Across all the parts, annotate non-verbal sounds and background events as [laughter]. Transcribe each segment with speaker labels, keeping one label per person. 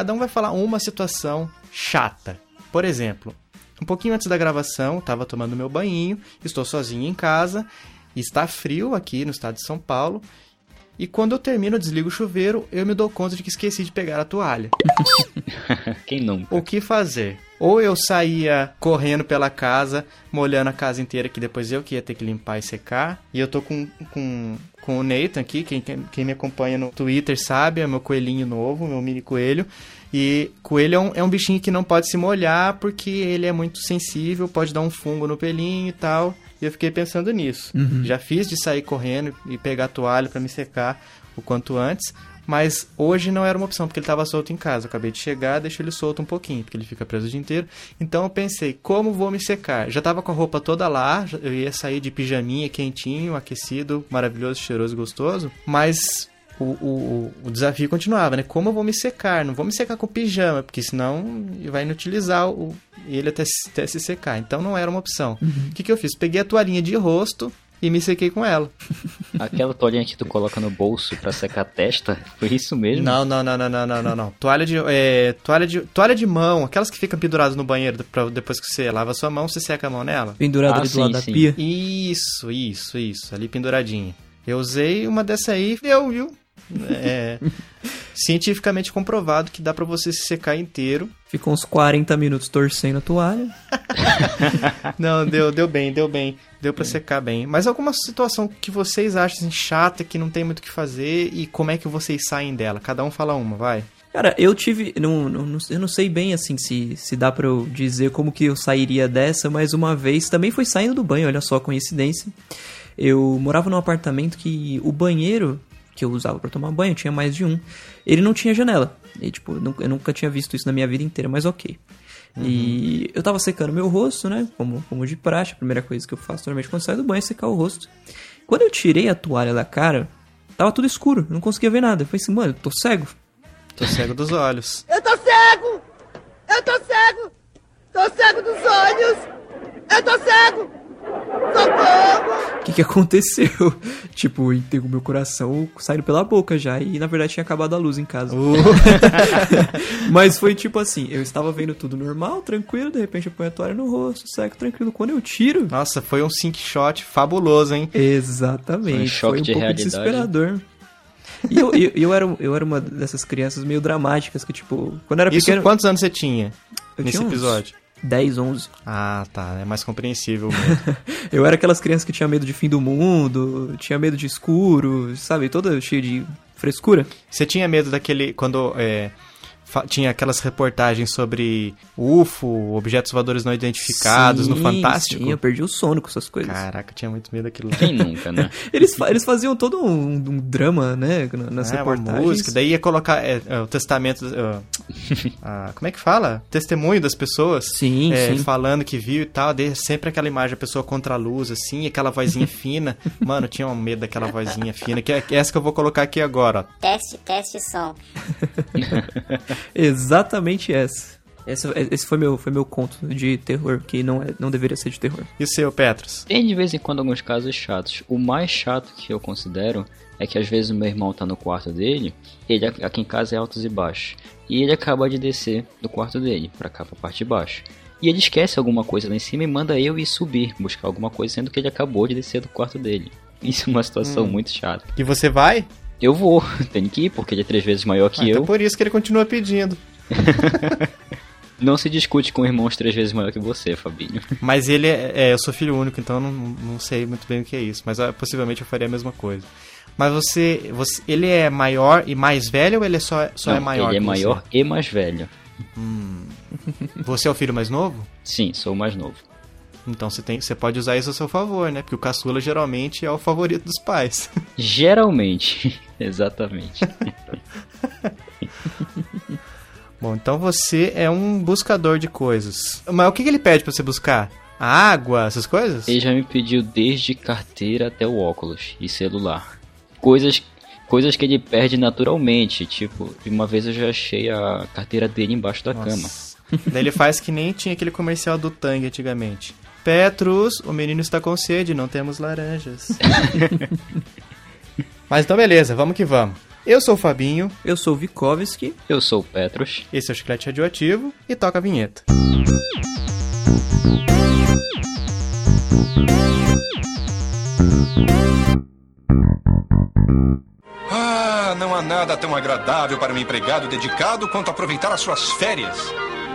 Speaker 1: cada um vai falar uma situação chata. Por exemplo, um pouquinho antes da gravação, estava tomando meu banho, estou sozinho em casa, está frio aqui no estado de São Paulo, e quando eu termino, eu desligo o chuveiro, eu me dou conta de que esqueci de pegar a toalha. [laughs]
Speaker 2: Quem nunca?
Speaker 1: O que fazer? Ou eu saía correndo pela casa, molhando a casa inteira, que depois eu que ia ter que limpar e secar. E eu tô com, com, com o Nathan aqui, quem, quem, quem me acompanha no Twitter sabe, é meu coelhinho novo, meu mini coelho. E coelho é um, é um bichinho que não pode se molhar porque ele é muito sensível, pode dar um fungo no pelinho e tal. E eu fiquei pensando nisso.
Speaker 3: Uhum.
Speaker 1: Já fiz de sair correndo e pegar a toalha para me secar o quanto antes. Mas hoje não era uma opção, porque ele estava solto em casa. Eu acabei de chegar, deixo ele solto um pouquinho, porque ele fica preso o dia inteiro. Então eu pensei, como vou me secar? Já estava com a roupa toda lá, eu ia sair de pijaminha quentinho, aquecido, maravilhoso, cheiroso e gostoso. Mas o, o, o desafio continuava, né? Como eu vou me secar? Não vou me secar com pijama, porque senão vai inutilizar o, ele até, se- até se secar. Então não era uma opção. O que, que eu fiz? Peguei a toalhinha de rosto e me sequei com ela.
Speaker 2: Aquela toalhinha que tu coloca no bolso pra secar a testa, foi isso mesmo?
Speaker 1: Não, não, não, não, não, não, não, não. Toalha de, é, toalha de, toalha de mão, aquelas que ficam penduradas no banheiro pra, depois que você lava a sua mão, você seca a mão nela.
Speaker 3: Pendurado
Speaker 2: Ah,
Speaker 3: ali do
Speaker 2: sim,
Speaker 3: lado da
Speaker 2: sim.
Speaker 3: pia.
Speaker 1: Isso, isso, isso, ali penduradinha. Eu usei uma dessa aí, deu, viu? É, cientificamente comprovado que dá pra você se secar inteiro.
Speaker 3: Ficou uns 40 minutos torcendo a toalha. [laughs]
Speaker 1: Não, deu, deu bem, deu bem. Deu pra secar bem. Mas alguma situação que vocês acham assim, chata, que não tem muito o que fazer e como é que vocês saem dela? Cada um fala uma, vai.
Speaker 3: Cara, eu tive. Não, não- eu não sei bem assim se, se dá pra eu dizer como que eu sairia dessa, mas uma vez também foi saindo do banho, olha só a coincidência. Eu morava num apartamento que o banheiro que eu usava pra tomar banho, tinha mais de um, ele não tinha janela. E, tipo, eu nunca- tinha visto isso na minha vida inteira, mas ok. E eu tava secando meu rosto, né? Como, como de praxe, a primeira coisa que eu faço normalmente quando saio do banho é secar o rosto. Quando eu tirei a toalha da cara, tava tudo escuro, eu não conseguia ver nada. Eu falei assim, mano, eu tô cego.
Speaker 1: Tô cego dos olhos. [laughs]
Speaker 4: Eu tô cego! Eu tô cego! Tô cego dos olhos! Eu tô cego!
Speaker 3: O que, que aconteceu? [laughs] tipo, entregou meu coração saindo pela boca já. E na verdade tinha acabado a luz em casa. [laughs] Mas foi tipo assim: eu estava vendo tudo normal, tranquilo. De repente eu ponho a toalha no rosto, seco tranquilo. Quando eu tiro.
Speaker 1: Nossa, foi um sync shot fabuloso, hein?
Speaker 3: Exatamente.
Speaker 2: Foi um choque
Speaker 3: foi um
Speaker 2: de
Speaker 3: pouco
Speaker 2: realidade.
Speaker 3: desesperador. E eu, eu, eu, era, eu era uma dessas crianças meio dramáticas que, tipo, quando eu era
Speaker 1: Isso,
Speaker 3: pequeno.
Speaker 1: quantos anos você tinha
Speaker 3: eu
Speaker 1: nesse
Speaker 3: tinha uns
Speaker 1: episódio?
Speaker 3: 10, 11.
Speaker 1: Ah, tá. É mais compreensível mesmo. [laughs]
Speaker 3: Eu era aquelas crianças que tinha medo de fim do mundo, tinha medo de escuro, sabe? Toda cheia de frescura.
Speaker 1: Você tinha medo daquele. Quando é, tinha aquelas reportagens sobre UFO, objetos voadores não identificados no
Speaker 3: Sim,
Speaker 1: Fantástico?
Speaker 3: Sim, eu perdi o sono com essas coisas.
Speaker 1: Caraca, eu tinha muito medo daquilo lá.
Speaker 2: Quem nunca, né? [laughs]
Speaker 3: Eles, eles faziam todo um, um drama, né? na- Nas
Speaker 1: É, uma
Speaker 3: reportagens.
Speaker 1: música, daí ia colocar é, é, o testamento. é, [laughs] ah, como é que fala? Testemunho das pessoas.
Speaker 3: Sim,
Speaker 1: é,
Speaker 3: sim.
Speaker 1: Falando que viu e tal. Daí sempre aquela imagem, a pessoa contra a luz, assim, aquela vozinha [laughs] fina. Mano, eu tinha um medo daquela vozinha fina. Que é essa que eu vou colocar aqui agora, ó.
Speaker 5: Teste, teste som.
Speaker 3: Exatamente essa. Essa- Esse foi meu, foi meu conto de terror, que não, é, não deveria ser de terror.
Speaker 1: E o seu, Petros?
Speaker 2: Tem de vez em quando alguns casos chatos. O mais chato que eu considero é que às vezes o meu irmão tá no quarto dele, ele aqui em casa é altos e baixos, e ele acaba de descer do quarto dele pra cá pra parte de baixo. E ele esquece alguma coisa lá em cima e manda eu ir subir, buscar alguma coisa, sendo que ele acabou de descer do quarto dele. Isso é uma situação muito chata.
Speaker 1: E você vai?
Speaker 2: Eu vou, [laughs] tenho que ir, porque ele é três vezes maior que
Speaker 1: Ah,
Speaker 2: eu.
Speaker 1: Então por isso que ele continua pedindo. [laughs]
Speaker 2: Não se discute com irmãos três vezes maior que você, Fabinho. [laughs]
Speaker 1: Mas ele é, é, eu sou filho único, então eu não, não sei muito bem o que é isso. Mas ah, possivelmente eu faria a mesma coisa. Mas você, você. Ele é maior e mais velho ou ele é só, só
Speaker 2: Não,
Speaker 1: é maior?
Speaker 2: Ele é maior e mais velho.
Speaker 1: Você? você é o filho mais novo?
Speaker 2: Sim, sou o mais novo.
Speaker 1: Então você, tem, você pode usar isso a seu favor, né? Porque o caçula geralmente é o favorito dos pais. [laughs]
Speaker 2: Geralmente. [laughs] Exatamente. [laughs]
Speaker 1: Bom, então você é um buscador de coisas. Mas o que, que ele pede pra você buscar? Água, essas coisas?
Speaker 2: Ele já me pediu desde carteira até o óculos e celular. Coisas, coisas que ele perde naturalmente. Tipo, uma vez eu já achei a carteira dele embaixo da cama.
Speaker 1: Nossa. Daí ele faz que nem tinha aquele comercial do Tang antigamente. Petrus, o menino está com sede, não temos laranjas. [laughs] Mas então beleza, vamos que vamos. Eu sou o Fabinho,
Speaker 3: Eu sou o Vikovski.
Speaker 2: Eu sou o Petros.
Speaker 1: esse é o Chiclete Radioativo e toca a vinheta.
Speaker 5: Ah, não há nada tão agradável para um empregado dedicado quanto aproveitar as suas férias.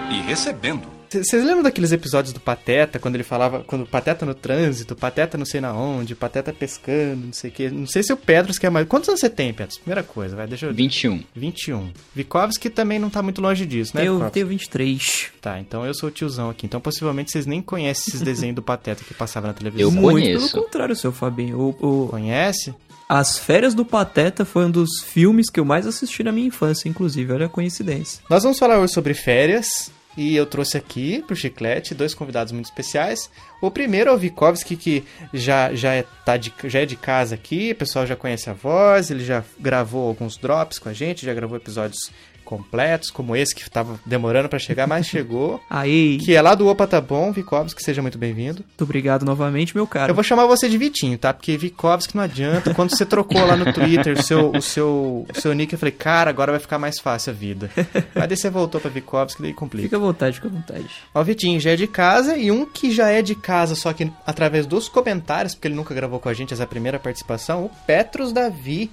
Speaker 5: E recebendo.
Speaker 1: Vocês lembram daqueles episódios do Pateta, quando ele falava, quando o Pateta no trânsito, Pateta não sei na onde, Pateta pescando, não sei o quê. Não sei se o Pedros quer mais. Quantos anos você tem, Pedros? Primeira coisa, vai, deixa eu...
Speaker 2: 21.
Speaker 1: 21. Vikovski também não tá muito longe disso, né,
Speaker 3: eu
Speaker 1: Vikovski?
Speaker 3: tenho 23.
Speaker 1: Tá, então eu sou o tiozão aqui. Então possivelmente vocês nem conhecem esses desenhos do Pateta que passava na televisão.
Speaker 2: Eu
Speaker 3: Muito
Speaker 2: conheço.
Speaker 3: pelo contrário, seu Fabinho. O, o-
Speaker 1: Conhece?
Speaker 3: As Férias do Pateta foi um dos filmes que eu mais assisti na minha infância, inclusive. Olha a coincidência.
Speaker 1: Nós vamos falar hoje sobre férias. E eu trouxe aqui pro Chiclete dois convidados muito especiais. O primeiro é o Vikovski, que já, já, é, tá de, já é de casa aqui, o pessoal já conhece a voz, ele já gravou alguns drops com a gente, já gravou episódios completos, como esse que tava demorando pra chegar, mas chegou. [laughs]
Speaker 3: Aí,
Speaker 1: Que é lá do Opa Tá Bom, Vikovski, seja muito bem-vindo.
Speaker 3: muito obrigado novamente, meu cara.
Speaker 1: Eu vou chamar você de Vitinho, tá? Porque Vikovski não adianta. Quando você trocou lá no Twitter o seu, o seu, o seu nick, eu falei, cara, agora vai ficar mais fácil a vida. [laughs] Mas daí você voltou pra Vikovski, daí complica.
Speaker 3: Fica à vontade, fica à vontade.
Speaker 1: Ó, o Vitinho já é de casa e um que já é de casa, só que através dos comentários, porque ele nunca gravou com a gente essa primeira participação, o Petros Davi.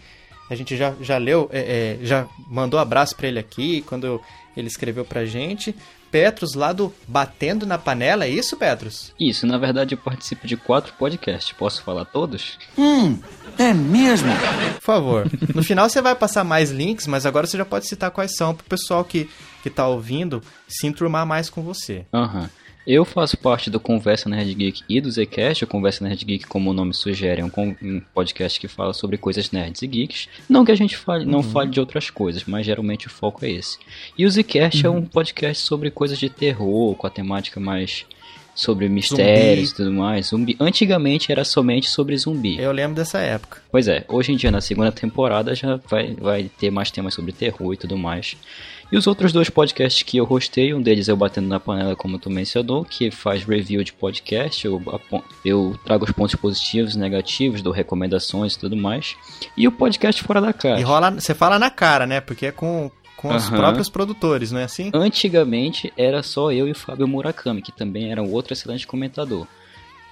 Speaker 1: A gente já, já leu, é, é, já mandou abraço pra ele aqui quando ele escreveu pra gente. Petros lá do Batendo na Panela, é isso, Petros?
Speaker 2: Isso, na verdade eu participo de quatro podcasts. Posso falar todos?
Speaker 5: É mesmo?
Speaker 1: Por favor. No final você vai passar mais links, mas agora você já pode citar quais são pro pessoal que, que tá ouvindo se enturmar mais com você.
Speaker 2: Aham. Eu faço parte do Conversa Nerd Geek e do Zcast. O Conversa Nerd Geek, como o nome sugere, é um, podcast que fala sobre coisas nerds e geeks. Não que a gente fale, não fale de outras coisas, mas geralmente o foco é esse. E o Zcast é um podcast sobre coisas de terror, com a temática mais sobre mistérios e tudo mais. Zumbi. Antigamente era somente sobre zumbi.
Speaker 1: Eu lembro dessa época.
Speaker 2: Pois é, hoje em dia na segunda temporada já vai, vai ter mais temas sobre terror e tudo mais. E os outros dois podcasts que eu hostei, um deles é o Batendo na Panela, como tu mencionou, que faz review de podcast, eu, eu trago os pontos positivos e negativos, dou recomendações e tudo mais. E o podcast Fora da
Speaker 1: E
Speaker 2: Caixa.
Speaker 1: rola, você fala na cara, né? Porque é com, com os
Speaker 2: Aham.
Speaker 1: próprios produtores, não é assim?
Speaker 2: Antigamente era só eu e o Fábio Murakami, que também era um outro excelente comentador.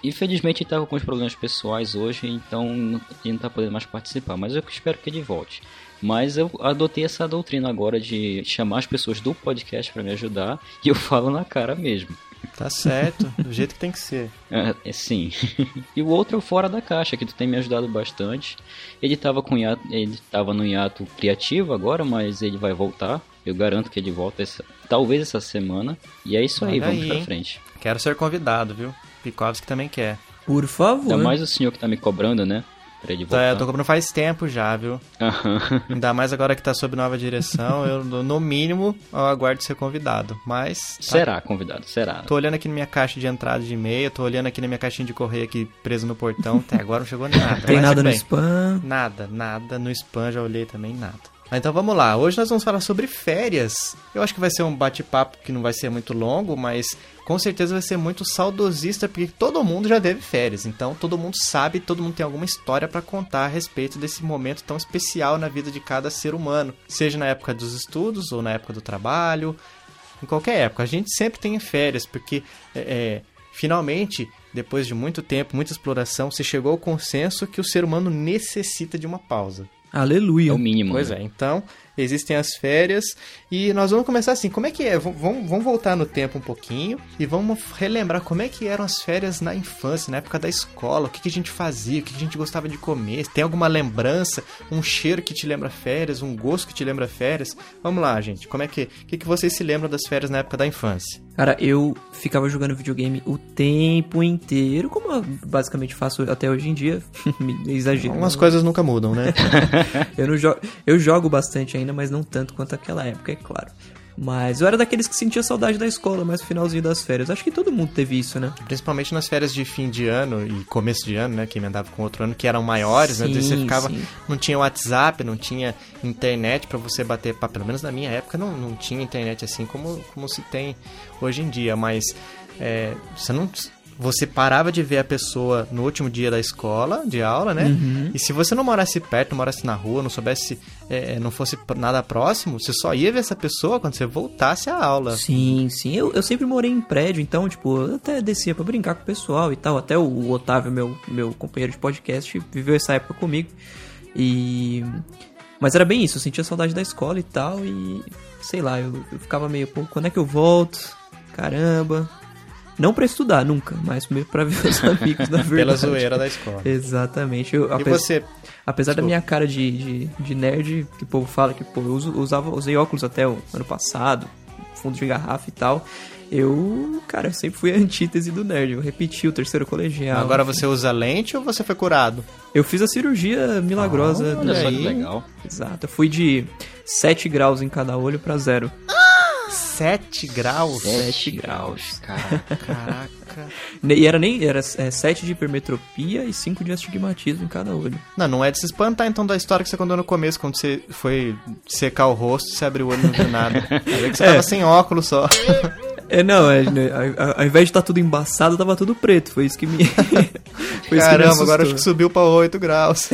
Speaker 2: Infelizmente ele estava com os problemas pessoais hoje, então ele não está podendo mais participar, mas eu espero que ele volte. Mas eu adotei essa doutrina agora de chamar as pessoas do podcast para me ajudar e eu falo na cara mesmo.
Speaker 1: Tá certo, do jeito que tem que ser. [laughs]
Speaker 2: É, é, sim. [laughs] e o outro é o Fora da Caixa, que tu tem me ajudado bastante. Ele tava com hiato, ele tava no hiato criativo agora, mas ele vai voltar. Eu garanto que ele volta essa, talvez essa semana. E é isso aí, vamos
Speaker 1: aí,
Speaker 2: pra
Speaker 1: hein?
Speaker 2: frente.
Speaker 1: Quero ser convidado, viu? Pikovski também quer.
Speaker 3: Por favor.
Speaker 2: Ainda mais o senhor que tá me cobrando, né? Pra ele
Speaker 1: Tá,
Speaker 2: voltar.
Speaker 1: eu tô cobrando faz tempo já, viu?
Speaker 2: Aham.
Speaker 1: Ainda mais agora que tá sob nova direção, eu no mínimo eu aguardo ser convidado. Mas. tá-
Speaker 2: Será, convidado, será.
Speaker 1: Tô olhando aqui na minha caixa de entrada de e-mail, tô olhando aqui na minha caixinha de correio aqui preso no portão. Até agora não chegou nada. [laughs]
Speaker 3: Tem
Speaker 1: mas
Speaker 3: nada no
Speaker 1: bem.
Speaker 3: spam.
Speaker 1: Nada, nada. No spam já olhei também, nada. Mas Então vamos lá, hoje nós vamos falar sobre férias. Eu acho que vai ser um bate-papo que não vai ser muito longo, mas com certeza vai ser muito saudosista, porque todo mundo já teve férias. Então todo mundo sabe, todo mundo tem alguma história pra contar a respeito desse momento tão especial na vida de cada ser humano. Seja na época dos estudos ou na época do trabalho, em qualquer época. A gente sempre tem férias, porque é, é, finalmente, depois de muito tempo, muita exploração, se chegou ao consenso que o ser humano necessita de uma pausa.
Speaker 3: Aleluia.
Speaker 2: É o mínimo.
Speaker 1: Pois
Speaker 2: né?
Speaker 1: é, então existem as férias e nós vamos começar assim. Como é que é? V- Vamos, vamos voltar no tempo um pouquinho e vamos relembrar como é que eram as férias na infância, na época da escola. O que, que a gente fazia, o que, que a gente gostava de comer. Tem alguma lembrança, um cheiro que te lembra férias, um gosto que te lembra férias? Vamos lá, gente. Como é que, o que, que vocês se lembram das férias na época da infância?
Speaker 3: Cara, eu ficava jogando videogame o tempo inteiro, como eu basicamente faço até hoje em dia. [laughs] Me Exagero.
Speaker 1: Algumas coisas nunca mudam, né? [laughs]
Speaker 3: Eu, não jogo, eu jogo bastante ainda, mas não tanto quanto aquela época, é claro. Mas eu era daqueles que sentia saudade da escola, mais no finalzinho das férias. Acho que todo mundo teve isso, né?
Speaker 1: Principalmente nas férias de fim de ano e começo de ano, né? Que emendava com outro ano, que eram maiores, né? Daí você
Speaker 3: Sim,
Speaker 1: ficava.
Speaker 3: sim.
Speaker 1: Não tinha WhatsApp, não tinha internet pra você bater papo. Pelo menos na minha época não, não tinha internet assim como, como se tem hoje em dia. Mas é, você não. Você parava de ver a pessoa no último dia da escola, de aula, né?
Speaker 3: Uhum.
Speaker 1: E se você não morasse perto, não morasse na rua, não soubesse, é, não fosse nada próximo, você só ia ver essa pessoa quando você voltasse à aula.
Speaker 3: Sim, sim. Eu, eu sempre morei em prédio, então, tipo, eu até descia pra brincar com o pessoal e tal. Até o, o Otávio, meu, meu companheiro de podcast, viveu essa época comigo. E. Mas era bem isso, eu sentia saudade da escola e tal, e. Sei lá, eu, eu ficava meio, pô, quando é que eu volto? Caramba. Não pra estudar, nunca, mas meio pra ver os [laughs] amigos, na verdade.
Speaker 1: Pela zoeira da escola.
Speaker 3: Exatamente. Eu,
Speaker 1: E
Speaker 3: ape-
Speaker 1: você,
Speaker 3: Apesar da
Speaker 1: Desculpa.
Speaker 3: minha cara de, de, de nerd, que o povo fala que pô, eu uso- usava, usei óculos até o ano passado, fundo de garrafa e tal. Eu, cara, sempre fui a antítese do nerd. Eu repeti o terceiro colegial.
Speaker 1: agora você usa lente ou você foi curado?
Speaker 3: Eu fiz a cirurgia milagrosa.
Speaker 1: Olha
Speaker 2: Olha
Speaker 1: aí.
Speaker 2: que legal.
Speaker 3: Exato. Eu fui de 7 graus em cada olho pra zero.
Speaker 1: 7 graus?
Speaker 2: 7 graus, cara.
Speaker 1: Caraca. [laughs]
Speaker 3: E era nem. Era 7 de hipermetropia e 5 de astigmatismo em cada olho.
Speaker 1: Não, não é de se espantar então da história que você contou no começo, quando você foi secar o rosto, você abriu o olho e não viu nada. [laughs] Aí que você
Speaker 3: É.
Speaker 1: tava sem óculos só.
Speaker 3: É, não, é, né, ao invés de estar tudo embaçado, tava tudo preto. Foi isso que me. [laughs] foi isso que me
Speaker 1: Caramba, agora acho que subiu pra 8 graus.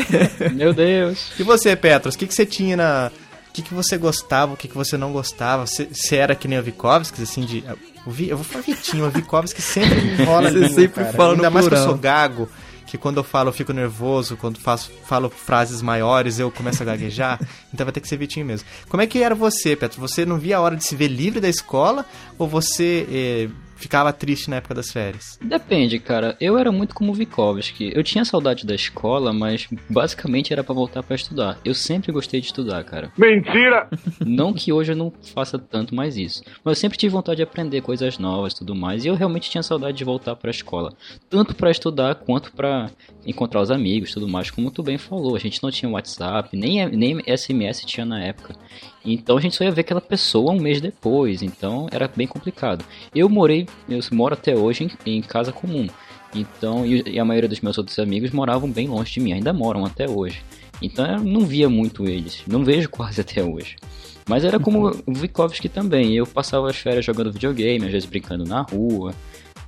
Speaker 2: Meu Deus.
Speaker 1: E você, Petros, o que, que você tinha na. O que, que você gostava, o que, que você não gostava? Você, você era que nem o Vikovski, assim, de. o Vi- eu vou falar Vitinho, o Vikovski sempre me enrola
Speaker 3: Você
Speaker 1: língua,
Speaker 3: sempre
Speaker 1: cara.
Speaker 3: fala no
Speaker 1: Ainda mais que eu
Speaker 3: plural.
Speaker 1: sou gago, que quando eu falo eu fico nervoso, quando faço, falo frases maiores eu começo a gaguejar. [laughs] então vai ter que ser Vitinho mesmo. Como é que era você, Petros? Você não via a hora de se ver livre da escola ou você eh, ficava triste na época das férias?
Speaker 2: Depende, cara. Eu era muito como o Vikovski. Eu tinha saudade da escola, mas basicamente era pra voltar pra estudar. Eu sempre gostei de estudar, cara.
Speaker 6: Mentira!
Speaker 2: Não que hoje eu não faça tanto mais isso, mas eu sempre tive vontade de aprender coisas novas e tudo mais, e eu realmente tinha saudade de voltar pra escola, tanto pra estudar quanto pra encontrar os amigos, e tudo mais, como tu bem falou. A gente não tinha WhatsApp, nem nem SMS tinha na época. Então a gente só ia ver aquela pessoa um mês depois, então era bem complicado. Eu morei, eu moro até hoje em, em casa comum. Então, e, e a maioria dos meus outros amigos moravam bem longe de mim, ainda moram até hoje. Então eu não via muito eles, não vejo [laughs] quase até hoje. Mas era como o Vikovski também, eu passava as férias jogando videogame, às vezes brincando na rua,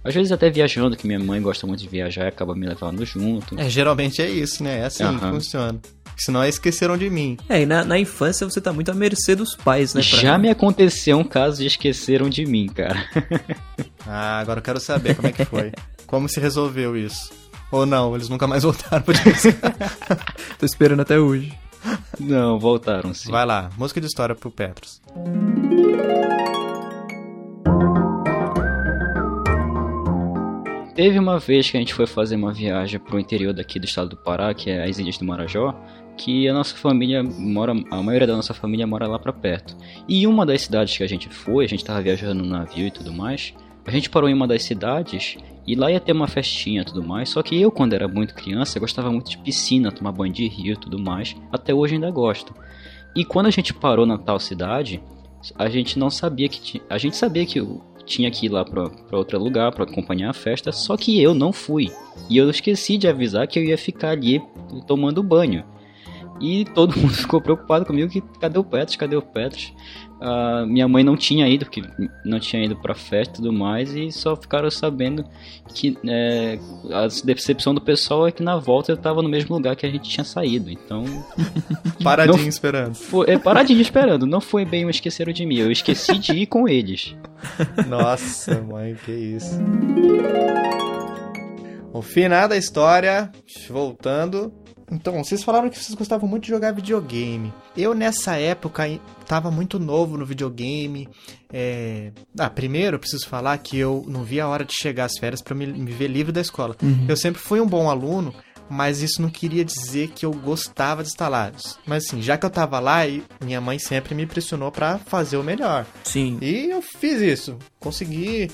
Speaker 2: às vezes até viajando, que minha mãe gosta muito de viajar e acaba me levando junto.
Speaker 1: É, geralmente é isso, né? É assim que
Speaker 2: Aham.
Speaker 1: funciona. Senão esqueceram de mim.
Speaker 3: É, e na, na infância você tá muito à mercê dos pais, né?
Speaker 2: Já me aconteceu um caso de esqueceram de mim, cara. [laughs]
Speaker 1: Ah, agora eu quero saber como é que foi. Como se resolveu isso? Ou não, eles nunca mais voltaram pra dizer. [laughs]
Speaker 3: Tô esperando até hoje.
Speaker 2: Não, voltaram sim.
Speaker 1: Vai lá, música de história pro Petros.
Speaker 2: Teve uma vez que a gente foi fazer uma viagem pro interior daqui do estado do Pará, que é as Ilhas do Marajó, que a nossa família mora, a maioria da nossa família mora lá pra perto. E uma das cidades que a gente foi, a gente tava viajando no navio e tudo mais, a gente parou em uma das cidades e lá ia ter uma festinha e tudo mais, só que eu quando era muito criança, gostava muito de piscina, tomar banho de rio e tudo mais, até hoje ainda gosto. E quando a gente parou na tal cidade, a gente não sabia que tinha, a gente sabia que tinha que ir lá pra outro lugar pra acompanhar a festa, só que eu não fui. E eu esqueci de avisar que eu ia ficar ali tomando banho. E todo mundo [laughs] ficou preocupado comigo que cadê o Petros, cadê o Petros? Ah, minha mãe não tinha ido, porque não tinha ido pra festa e tudo mais, e só ficaram sabendo que é, a decepção do pessoal é que na volta eu tava no mesmo lugar que a gente tinha saído. Então, [laughs]
Speaker 1: Paradinho
Speaker 2: Não-
Speaker 1: esperando.
Speaker 2: foi, é, paradinho esperando, não foi bem um esqueceram de mim, eu esqueci de ir com eles. [laughs]
Speaker 1: Nossa, mãe, que isso. O final da história, voltando. Então, vocês falaram que vocês gostavam muito de jogar videogame. Eu, nessa época, tava muito novo no videogame. É... Ah, primeiro, eu preciso falar que eu não via a hora de chegar às férias pra me, me ver livre da escola. Eu sempre fui um bom aluno, mas isso não queria dizer que eu gostava de estar lá. Mas assim, já que eu tava lá, e minha mãe sempre me pressionou pra fazer o melhor.
Speaker 3: Sim.
Speaker 1: E eu fiz isso. Consegui,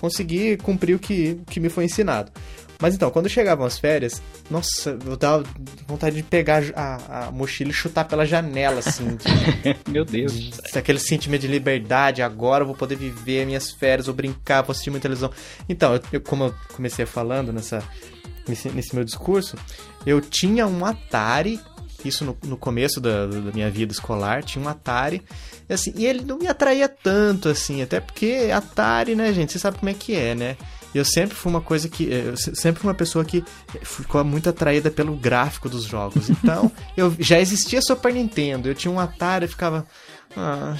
Speaker 1: consegui cumprir o que, o que me foi ensinado. Mas então, quando chegavam as férias, nossa, eu dava vontade de pegar a, a mochila e chutar pela janela, assim. de- [laughs]
Speaker 2: Meu Deus.
Speaker 1: de- aquele sentimento de liberdade. Agora eu vou poder viver minhas férias, vou brincar, vou assistir muita televisão. Então, eu, eu- como eu comecei falando nessa, nesse, nesse meu discurso, eu tinha um Atari. Isso no, no começo da, da minha vida escolar, tinha um Atari. E, assim, e ele não me atraía tanto, assim, até porque Atari, né, gente? Você sabe como é que é, né? E eu sempre fui uma coisa que. Eu sempre fui uma pessoa que ficou muito atraída pelo gráfico dos jogos. [laughs] Então, eu já existia Super Nintendo, eu tinha um Atari e ficava. Ah,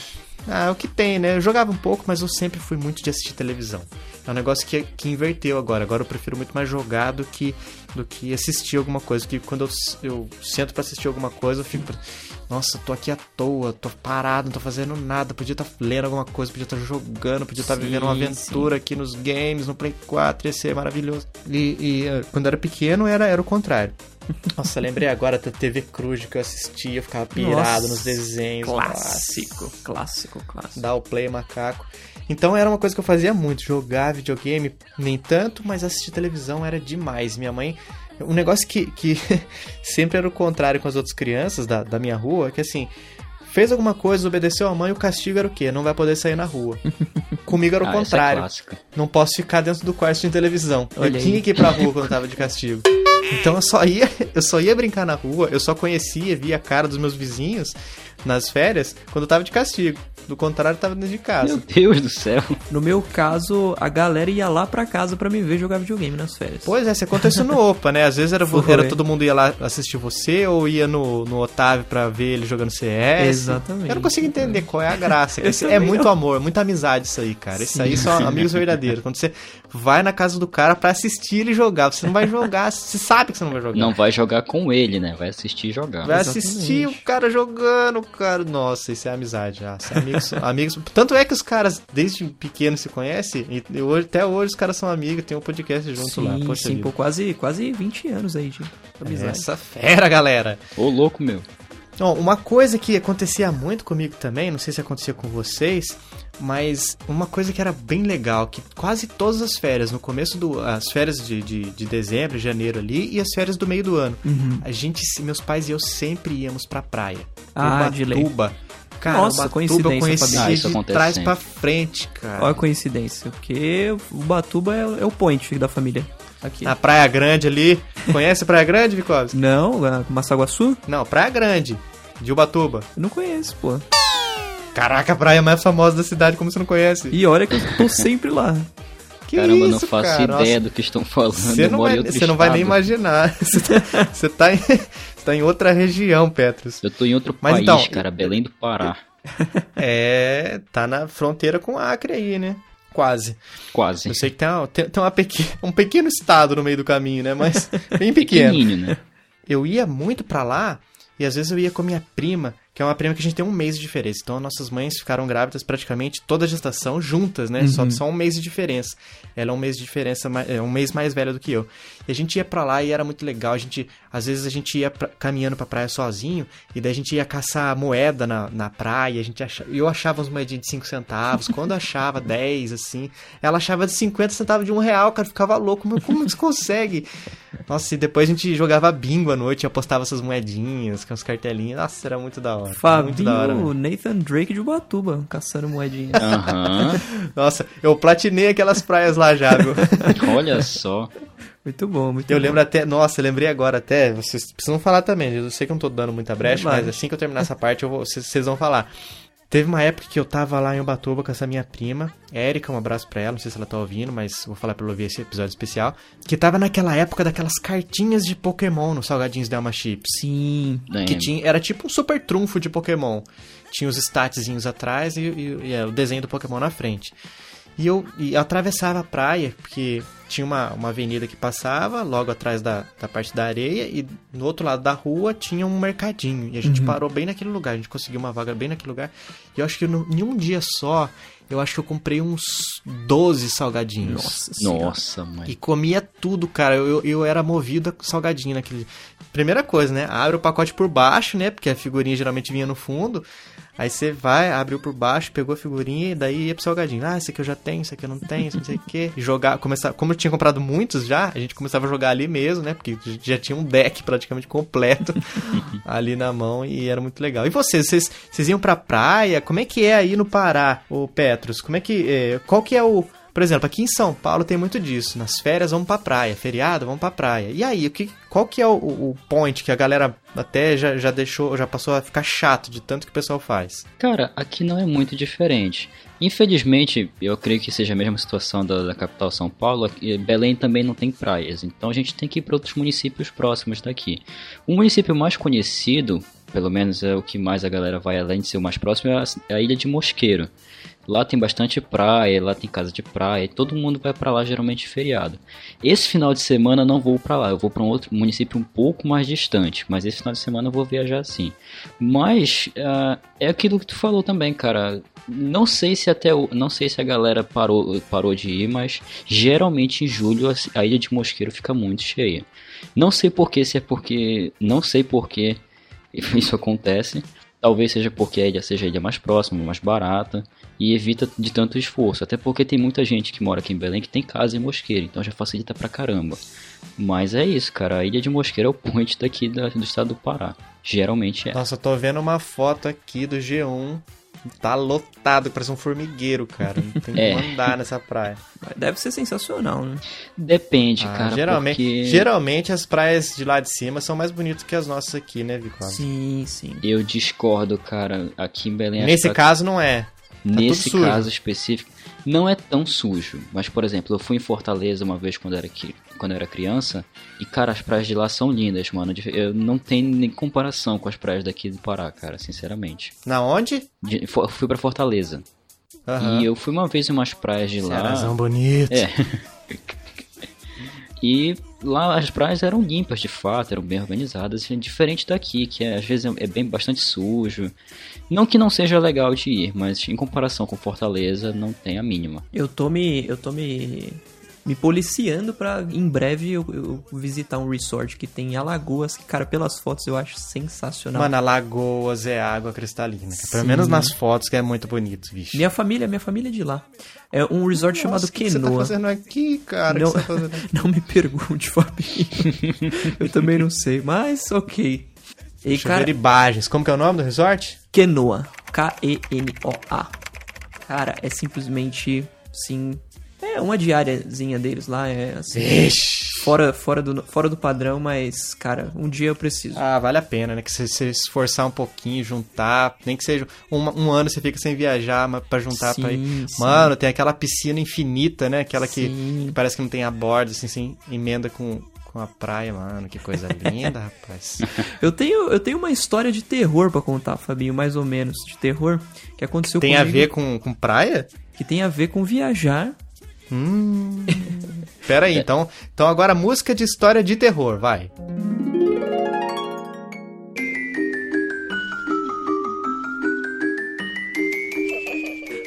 Speaker 1: ah, é o que tem, né? Eu jogava um pouco, mas eu sempre fui muito de assistir televisão. É um negócio que, que inverteu agora. Agora eu prefiro muito mais jogar do que, do que assistir alguma coisa. Que quando eu, eu sento para assistir alguma coisa, eu fico. Nossa, tô aqui à toa, tô parado, não tô fazendo nada. Podia estar tá lendo alguma coisa, podia estar tá jogando, podia estar tá vivendo uma aventura sim. aqui nos games, no Play 4, ia ser maravilhoso. E, e eh, quando era pequeno era, era o contrário. Nossa, lembrei agora da TV Cruz que eu assistia, eu ficava pirado Nossa, nos desenhos.
Speaker 3: Clássico, clássico, clássico.
Speaker 1: Dá o play macaco. Então era uma coisa que eu fazia muito, jogar videogame, nem tanto, mas assistir televisão era demais. Minha mãe. Um negócio que, que [laughs] sempre era o contrário com as outras crianças da, da minha rua, que assim, fez alguma coisa, obedeceu a mãe, o castigo era o quê? Não vai poder sair na rua. [laughs] Comigo era o ah, é contrário. É não posso ficar dentro do quarto de televisão. Eu tinha que ir pra rua [laughs] quando tava de castigo. Então eu só ia, eu só ia brincar na rua, eu só conhecia, via a cara dos meus vizinhos nas férias quando eu tava de castigo. Do contrário, tava dentro de casa.
Speaker 2: Meu Deus do céu.
Speaker 3: No meu caso, a galera ia lá pra casa pra me ver jogar videogame nas férias.
Speaker 1: Pois é, isso no Opa, né? Às vezes era, era todo mundo ia lá assistir você ou ia no, no Otávio pra ver ele jogando CS.
Speaker 3: Exatamente.
Speaker 1: Eu não consigo entender qual é a graça. [laughs] é muito não. amor, muita amizade isso aí, cara. Sim. Isso aí são amigos verdadeiros. Quando você vai na casa do cara pra assistir ele jogar, você não vai jogar, você sabe que você não vai jogar.
Speaker 2: Não vai jogar com ele, né? Vai assistir e jogar.
Speaker 1: Vai Exatamente. assistir o cara jogando, cara. Nossa, isso é amizade já. Isso é amigos, amigos. Tanto é que os caras, desde pequeno, se conhecem. E hoje, até hoje os caras são amigos, tem um podcast junto
Speaker 3: sim,
Speaker 1: lá.
Speaker 3: Poxa sim, por quase, quase 20 anos aí de
Speaker 1: amizade. Essa fera, galera.
Speaker 2: Ô, louco, meu.
Speaker 1: Bom, uma coisa que acontecia muito comigo também, não sei se acontecia com vocês, mas uma coisa que era bem legal, que quase todas as férias, no começo do. as férias de, de, de dezembro, janeiro ali, e as férias do meio do ano, uhum. a gente, meus pais e eu sempre íamos pra praia.
Speaker 3: Ah, de
Speaker 1: Ubatuba. Cara,
Speaker 3: Nossa, Ubatuba coincidência,
Speaker 1: eu conheci ah, de trás pra frente, cara.
Speaker 3: Olha a coincidência, porque o Ubatuba é, é o point da família. Aqui.
Speaker 1: Na Praia Grande ali. Conhece Praia Grande, Vicovski?
Speaker 3: Não, Massaguaçu?
Speaker 1: Não, Praia Grande, de Ubatuba.
Speaker 3: Eu não conheço, pô.
Speaker 1: Caraca, a praia mais famosa da cidade, como você não conhece?
Speaker 3: E olha que eu tô sempre lá.
Speaker 2: Que Caramba, isso, não faço cara? ideia Nossa. do que estão falando.
Speaker 1: Você não, vai, você não vai nem imaginar. [laughs] Você tá, você tá, em, você tá em outra região, Petros.
Speaker 2: Eu tô em outro Mas país, então, cara, Belém do Pará. [laughs]
Speaker 1: É, tá na fronteira com Acre aí, né? Quase.
Speaker 2: Quase.
Speaker 1: Eu sei que tem, uma, tem, tem uma pequ... um pequeno estado no meio do caminho, né? Mas [laughs] bem pequeno. né? Eu ia muito pra lá e às vezes eu ia com minha prima que é uma prima que a gente tem um mês de diferença. Então, nossas mães ficaram grávidas praticamente toda a gestação juntas, né? Uhum. Só, só um mês de diferença. Ela é um mês de diferença, é um mês mais velha do que eu. E a gente ia para lá e era muito legal. A gente, às vezes a gente ia pra, caminhando pra praia sozinho e daí a gente ia caçar moeda na, na praia. A gente achava, eu achava umas moedinhas de 5 centavos. Quando achava [laughs] 10, assim, ela achava de 50 centavos de um real, cara. Ficava louco. Mas como você consegue? Nossa, e depois a gente jogava bingo à noite, apostava essas moedinhas, com as cartelinhas. Nossa, era muito da hora hora.
Speaker 3: Fabinho hora, Nathan Drake de Ubatuba, caçando moedinha.
Speaker 2: Uhum. [laughs]
Speaker 1: Nossa, eu platinei aquelas praias lá já, viu? [laughs]
Speaker 2: Olha só.
Speaker 3: Muito bom, muito
Speaker 1: eu
Speaker 3: bom.
Speaker 1: lembro até, nossa, eu lembrei agora até, vocês precisam falar também, eu sei que eu não tô dando muita brecha, mas assim que eu terminar essa parte, eu vou, vocês vão falar. Teve uma época que eu tava lá em Ubatuba com essa minha prima, Érica, um abraço pra ela, não sei se ela tá ouvindo, mas vou falar pra ela ouvir esse episódio especial. Que tava naquela época daquelas cartinhas de Pokémon no Salgadinhos Delma Chips.
Speaker 3: Sim.
Speaker 1: Que tinha, era tipo um super trunfo de Pokémon. Tinha os statzinhos atrás e, e, e é, o desenho do Pokémon na frente. E eu, e eu atravessava a praia, porque tinha uma, uma avenida que passava logo atrás da, da parte da areia e no outro lado da rua tinha um mercadinho. E a gente uhum. parou bem naquele lugar, a gente conseguiu uma vaga bem naquele lugar. E eu acho que em um dia só, eu acho que eu comprei uns 12 salgadinhos.
Speaker 2: Nossa, Nossa mãe.
Speaker 1: E comia tudo, cara. Eu, eu, eu era movido a salgadinho naquele. Primeira coisa, né? Abre o pacote por baixo, né? Porque a figurinha geralmente vinha no fundo. Aí você vai, abriu por baixo, pegou a figurinha e daí ia pro salgadinho. Ah, esse aqui eu já tenho, esse aqui eu não tenho, não sei o quê. Jogar, começar, como eu tinha comprado muitos já, a gente começava a jogar ali mesmo, né? Porque já tinha um deck praticamente completo [laughs] ali na mão e era muito legal. E vocês, vocês, vocês iam pra praia? Como é que é aí no Pará, o Petros? Como é que, é, qual que é o Por exemplo, aqui em São Paulo tem muito disso. Nas férias vamos pra praia, feriado vamos pra praia. E aí, o que, qual que é o, o point que a galera até já, já deixou, já passou a ficar chato de tanto que o pessoal faz?
Speaker 2: Cara, aqui não é muito diferente. Infelizmente, eu creio que seja a mesma situação da, da capital São Paulo. Belém também não tem praias, então a gente tem que ir para outros municípios próximos daqui. O município mais conhecido, pelo menos é o que mais a galera vai além de ser o mais próximo, é a, é a ilha de Mosqueiro. Lá tem bastante praia, lá tem casa de praia, e todo mundo vai para lá geralmente feriado. Esse final de semana não vou para lá, eu vou para um outro município um pouco mais distante, mas esse final de semana eu vou viajar sim. Mas ah, é aquilo que tu falou também, cara. Não sei se até o, não sei se a galera parou, parou de ir, mas geralmente em julho a, a ilha de Mosqueiro fica muito cheia. Não sei porquê, se é porque não sei porquê [laughs] isso acontece. Talvez seja porque a ilha seja a ilha mais próxima, mais barata e evita de tanto esforço. Até porque tem muita gente que mora aqui em Belém que tem casa em Mosqueiro, então já facilita pra caramba. Mas é isso, cara. A ilha de Mosqueiro é o point daqui da- do estado do Pará. Geralmente é.
Speaker 1: Nossa, eu tô vendo uma foto aqui do G1. Tá lotado, parece um formigueiro, cara. Não tem [laughs]
Speaker 2: É.
Speaker 1: como andar nessa praia.
Speaker 3: Deve ser sensacional, né?
Speaker 2: Depende,
Speaker 1: Ah,
Speaker 2: cara.
Speaker 1: geralmente,
Speaker 2: porque
Speaker 1: geralmente as praias de lá de cima são mais bonitas que as nossas aqui, né, Vicola?
Speaker 3: Sim, sim.
Speaker 2: eu discordo, cara. Aqui em Belém
Speaker 1: Nesse
Speaker 2: acho que-
Speaker 1: caso não é.
Speaker 2: Nesse
Speaker 1: tudo sujo.
Speaker 2: caso específico, não é tão sujo. Mas, por exemplo, eu fui em Fortaleza uma vez quando era, aqui, quando eu era criança. E, cara, as praias de lá são lindas, mano. Eu não tenho nem comparação com as praias daqui do Pará, cara, sinceramente.
Speaker 1: Na onde?
Speaker 2: De- fo- fui pra Fortaleza.
Speaker 1: Aham.
Speaker 2: E eu fui uma vez em umas praias de lá.
Speaker 1: Cearazão bonito.
Speaker 2: É. [laughs] E lá as praias eram limpas de fato, eram bem organizadas, e diferente daqui, que é, às vezes é bem bastante sujo. Não que não seja legal de ir, mas em comparação com Fortaleza não tem a mínima.
Speaker 3: Eu tô me. Eu tô me. Me policiando pra em breve eu, eu visitar um resort que tem em Alagoas, que, cara, pelas fotos eu acho sensacional.
Speaker 1: Mano, Alagoas é água cristalina. cara. Pelo
Speaker 3: Sim.
Speaker 1: menos nas fotos que é muito bonito, bicho.
Speaker 3: Minha família, minha família é de lá. É um resort
Speaker 1: Nossa,
Speaker 3: chamado
Speaker 1: o que que você tá
Speaker 3: Quenoa.
Speaker 1: fazendo aqui, cara?
Speaker 3: Não,
Speaker 1: O que você tá fazendo [laughs] aqui?
Speaker 3: não me pergunte, [laughs] Fabinho. eu também não sei, mas ok. E,
Speaker 1: Deixa eu
Speaker 3: cara,
Speaker 1: ver imagens. Como que é o nome do resort?
Speaker 3: Quenoa. K-E-N-O-A. Cara, é simplesmente, sim... É uma diáriazinha deles lá, é assim...
Speaker 1: Vixe.
Speaker 3: Fora, fora, do, fora do padrão, mas, cara, um dia eu preciso.
Speaker 1: Ah, vale a pena, né? Que você se esforçar um pouquinho, juntar. Nem que seja um, um ano você fica sem viajar, mas pra juntar
Speaker 3: Sim,
Speaker 1: pra ir.
Speaker 3: sim.
Speaker 1: Mano, tem aquela piscina infinita, né? Aquela que,
Speaker 3: Sim.
Speaker 1: que parece que não tem a borda, assim, sem emenda com, com a praia, mano. Que coisa linda, [laughs] rapaz.
Speaker 3: Eu tenho, eu tenho uma história de terror pra contar, Fabinho, mais ou menos, de terror, que aconteceu
Speaker 1: Tem a
Speaker 3: comigo,
Speaker 1: ver com, com praia?
Speaker 3: Que tem a ver com viajar.
Speaker 1: Hum. Pera aí, então, então agora música de história de terror, vai.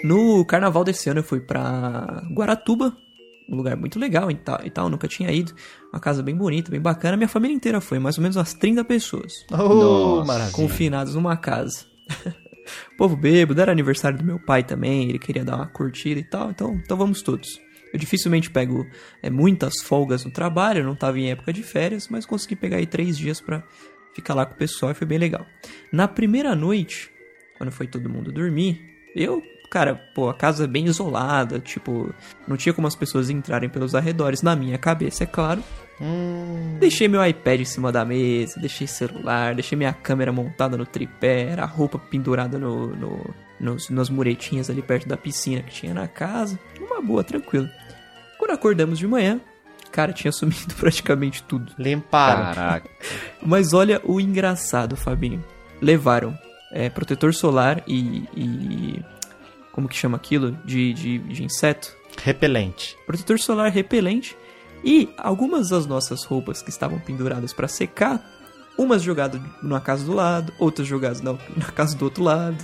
Speaker 3: No carnaval desse ano eu fui pra Guaratuba, um lugar muito legal e tal, e tal, nunca tinha ido. Uma casa bem bonita, bem bacana. Minha família inteira foi, mais ou menos umas 30 pessoas,
Speaker 1: Oh, maravilha.
Speaker 3: confinadas numa casa. [laughs] Povo bêbado, era aniversário do meu pai também, ele queria dar uma curtida e tal, então, então vamos todos. Eu dificilmente pego é, muitas folgas no trabalho, eu não tava em época de férias, mas consegui pegar aí três dias pra ficar lá com o pessoal e foi bem legal. Na primeira noite, quando foi todo mundo dormir, eu, cara, pô, a casa bem isolada, tipo, não tinha como as pessoas entrarem pelos arredores, na minha cabeça, é claro.
Speaker 1: Hum,
Speaker 3: Deixei meu iPad em cima da mesa, deixei celular, deixei minha câmera montada no tripé, a roupa pendurada no, no- nos, nas muretinhas ali perto da piscina que tinha na casa. Uma boa, tranquilo. Quando acordamos de manhã, cara, tinha sumido [laughs] praticamente tudo.
Speaker 1: limparam.
Speaker 2: Caraca.
Speaker 3: Mas olha o engraçado, Fabinho. Levaram é, protetor solar e, e- Como que chama aquilo? De, de, de inseto?
Speaker 1: Repelente.
Speaker 3: protetor solar repelente e algumas das nossas roupas que estavam penduradas para secar, umas jogadas na casa do lado, outras jogadas na, na casa do outro lado,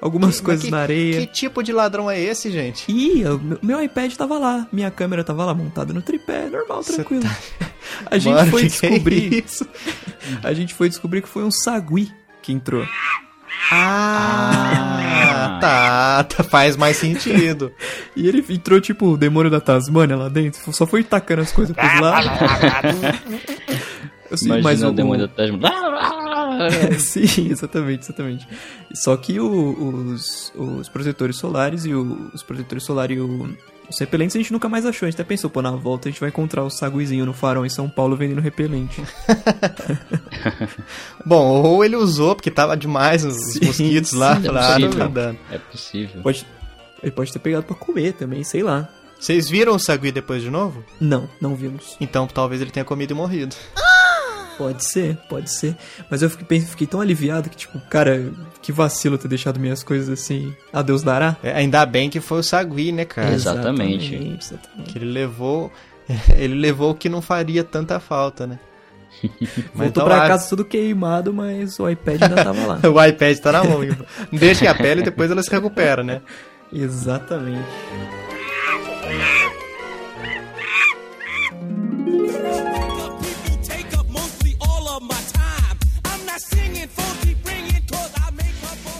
Speaker 3: algumas
Speaker 1: Que-
Speaker 3: coisas
Speaker 1: que-
Speaker 3: na areia.
Speaker 1: Que tipo de ladrão é esse, gente?
Speaker 3: E o meu, iPad tava lá, minha câmera tava lá montada no tripé, normal,
Speaker 1: Cê
Speaker 3: tranquilo. [laughs] A gente
Speaker 1: Mano,
Speaker 3: foi
Speaker 1: é
Speaker 3: descobrir,
Speaker 1: isso? [laughs]
Speaker 3: a gente foi descobrir que foi um sagui que entrou.
Speaker 1: Ah, tá, tá, faz mais sentido. [laughs]
Speaker 3: E ele entrou tipo o demônio da Tasmânia lá dentro, só foi tacando as coisas pros lados. Assim,
Speaker 2: Imagina
Speaker 3: mas
Speaker 2: o
Speaker 3: o-
Speaker 2: demônio da Tasmania. [laughs]
Speaker 3: Sim, exatamente, exatamente. Só que o- os, os protetores solares e o- os protetores solares e o, Os repelentes a gente nunca mais achou. A gente até pensou, pô, na volta a gente vai encontrar o saguizinho no farol em São Paulo vendendo repelente. [laughs]
Speaker 1: Bom, ou ele usou porque tava demais os
Speaker 3: Sim,
Speaker 1: mosquitos lá.
Speaker 3: sim, é
Speaker 1: ah,
Speaker 2: possível.
Speaker 1: tá dando.
Speaker 2: É possível.
Speaker 3: Pode, ele pode ter pegado pra comer também, sei lá.
Speaker 1: Vocês viram o sagui depois de novo?
Speaker 3: Não, não vimos.
Speaker 1: Então talvez ele tenha comido e morrido.
Speaker 3: Pode ser, pode ser. Mas eu fiquei, fiquei tão aliviado que, tipo, cara, que vacilo ter deixado minhas coisas assim. A Deus dará.
Speaker 1: É, ainda bem que foi o sagui, né, cara?
Speaker 2: Exatamente.
Speaker 3: exatamente.
Speaker 1: Que ele levou. [laughs] Ele levou o que não faria tanta falta, né? [laughs] Mas
Speaker 3: Voltou
Speaker 1: então,
Speaker 3: pra casa tudo queimado, mas o iPad ainda tava lá. [laughs]
Speaker 1: O iPad tá na mão. Deixa a pele e depois ela se recupera, né?
Speaker 3: Exatamente.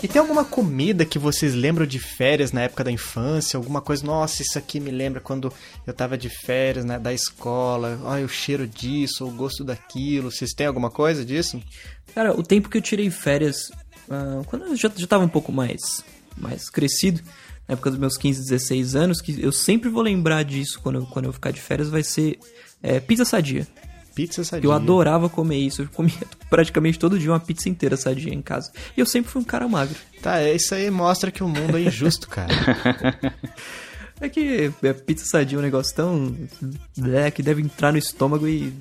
Speaker 1: E tem alguma comida que vocês lembram de férias na época da infância? Alguma coisa, nossa, isso aqui me lembra quando eu tava de férias né, da escola. Olha o cheiro disso, o gosto daquilo. Vocês têm alguma coisa disso?
Speaker 3: Cara, o tempo que eu tirei férias, ah, quando eu já, já tava um pouco mais, mais crescido, na época dos meus 15, 16 anos, que eu sempre vou lembrar disso quando eu, quando eu ficar de férias, vai ser é, pizza sadia.
Speaker 1: Pizza sadia.
Speaker 3: Eu adorava comer isso, eu comia [laughs] praticamente todo dia uma pizza inteira sadia em casa. E eu sempre fui um cara magro.
Speaker 1: Tá, é, isso aí mostra que o mundo é injusto, cara. [laughs]
Speaker 3: É que é, pizza sadia é um negócio tão. É, que deve entrar no estômago e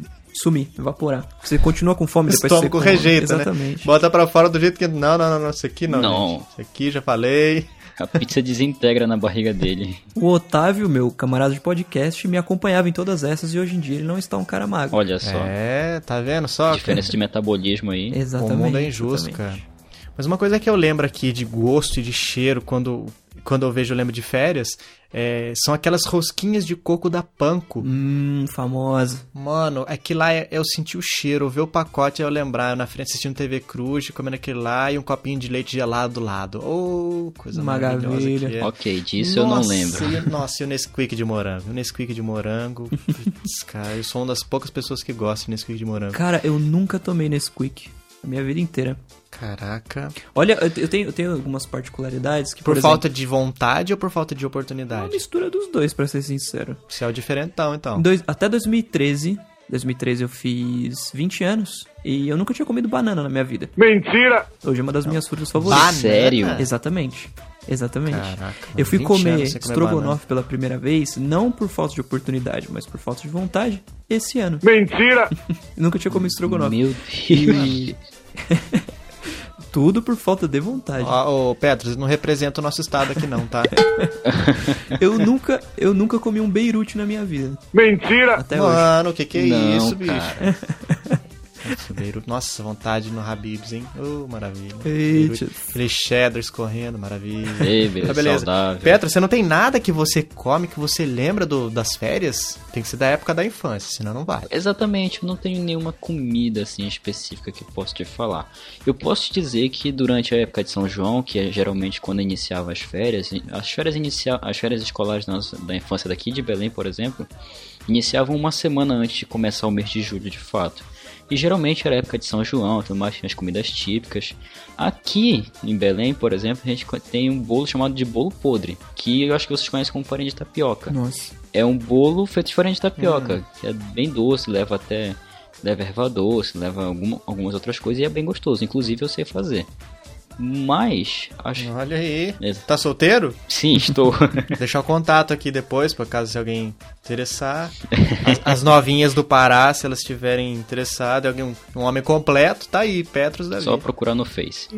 Speaker 3: sumir, evaporar. Você continua com fome depois que
Speaker 1: Estômago
Speaker 3: você come.
Speaker 1: rejeita,
Speaker 3: Exatamente.
Speaker 1: né? Bota pra fora do jeito que... Não, não, não, não, isso aqui não,
Speaker 2: Não.
Speaker 1: gente. Isso aqui já falei.
Speaker 2: A pizza desintegra na barriga dele.
Speaker 3: O Otávio, meu camarada de podcast, me acompanhava em todas essas e hoje em dia ele não está um cara magro.
Speaker 2: Olha só.
Speaker 1: É, tá vendo só?
Speaker 2: Diferença de metabolismo aí.
Speaker 3: Exatamente.
Speaker 1: O mundo é injusto,
Speaker 3: exatamente.
Speaker 1: cara. Mas uma coisa que eu lembro aqui de gosto e de cheiro quando, quando eu vejo eu lembro de férias é, são aquelas rosquinhas de coco da Panko.
Speaker 3: Hum, famosa.
Speaker 1: Mano, aquilo lá é- eu senti o cheiro, eu ver o pacote eu lembrar, eu na frente assistindo TV Cruz, comendo aquilo lá e um copinho de leite gelado do lado. Oh, coisa
Speaker 3: Maravilha.
Speaker 1: maravilhosa que é.
Speaker 2: Ok, disso eu não
Speaker 1: Nossa,
Speaker 2: lembro.
Speaker 1: e- nossa, e o Nesquik de morango? O Nesquik de morango. Putz, [laughs] cara, eu sou uma das poucas pessoas que gostam de Nesquik de morango.
Speaker 3: Cara, eu nunca tomei Nesquik. A minha vida inteira.
Speaker 1: Caraca.
Speaker 3: Olha, eu tenho, eu tenho algumas particularidades que,
Speaker 1: Por,
Speaker 3: por,
Speaker 1: falta de vontade ou por falta de
Speaker 3: exemplo, é uma
Speaker 1: oportunidade?
Speaker 3: mistura dos dois, pra ser sincero.
Speaker 1: Você é o diferentão, então.
Speaker 3: Dois- até 2013, 2013 eu fiz 20 anos e eu nunca tinha comido banana na minha vida.
Speaker 7: Mentira!
Speaker 3: Hoje é uma das minhas frutas favoritas.
Speaker 1: Banana?
Speaker 2: Sério?
Speaker 3: Exatamente. Exatamente.
Speaker 1: Caraca,
Speaker 3: eu fui
Speaker 1: 20
Speaker 3: comer estrogonofe pela primeira vez, não por falta de oportunidade, mas por falta de vontade, esse ano.
Speaker 7: Mentira! [laughs]
Speaker 3: Nunca tinha comido estrogonofe.
Speaker 2: Meu Deus. [laughs]
Speaker 3: Tudo por falta de vontade.
Speaker 1: Ó, ô, Petros, não representa o nosso estado aqui não, tá? [laughs]
Speaker 3: Eu nunca, eu nunca comi um Beirute na minha vida.
Speaker 7: Mentira!
Speaker 3: Até hoje.
Speaker 1: Mano, o que que é
Speaker 2: Não,
Speaker 1: isso, bicho?
Speaker 2: cara. [laughs]
Speaker 1: Nossa, Beirute. Nossa, vontade no Habibs, hein? Oh, maravilha.
Speaker 3: Eita.
Speaker 1: Beirute. Aquele cheddar escorrendo, maravilha.
Speaker 2: Ei, beleza,
Speaker 1: Tá, beleza.
Speaker 2: saudável.
Speaker 1: Petra, você não tem nada que você come que você lembra do- das férias? Tem que ser da época da infância, senão não vai.
Speaker 2: Exatamente, eu não tenho nenhuma comida assim específica que eu posso te falar. Eu posso te dizer que durante a época de São João, que é geralmente quando iniciava as férias, as férias inicia as férias escolares nossa- da infância daqui de Belém, por exemplo, iniciavam uma semana antes de começar o mês de julho de fato. E geralmente era época de São João, tudo mais, tinha as comidas típicas. Aqui em Belém, por exemplo, a gente tem um bolo chamado de bolo podre, que eu acho que vocês conhecem como farinha de tapioca.
Speaker 3: Nossa.
Speaker 2: É um bolo feito de farinha de tapioca, que é bem doce, leva até. leva erva doce, leva alguma- algumas outras coisas e é bem gostoso. Inclusive eu sei fazer. Mas, acho.
Speaker 1: Olha aí.
Speaker 2: É.
Speaker 1: Tá solteiro?
Speaker 2: Sim, estou. [laughs]
Speaker 1: Deixar o contato aqui depois, por caso se alguém interessar. [laughs] As, as novinhas do Pará, se elas estiverem interessadas, alguém, um, homem completo, tá aí, Petros da
Speaker 2: Só procurar no Face. [laughs]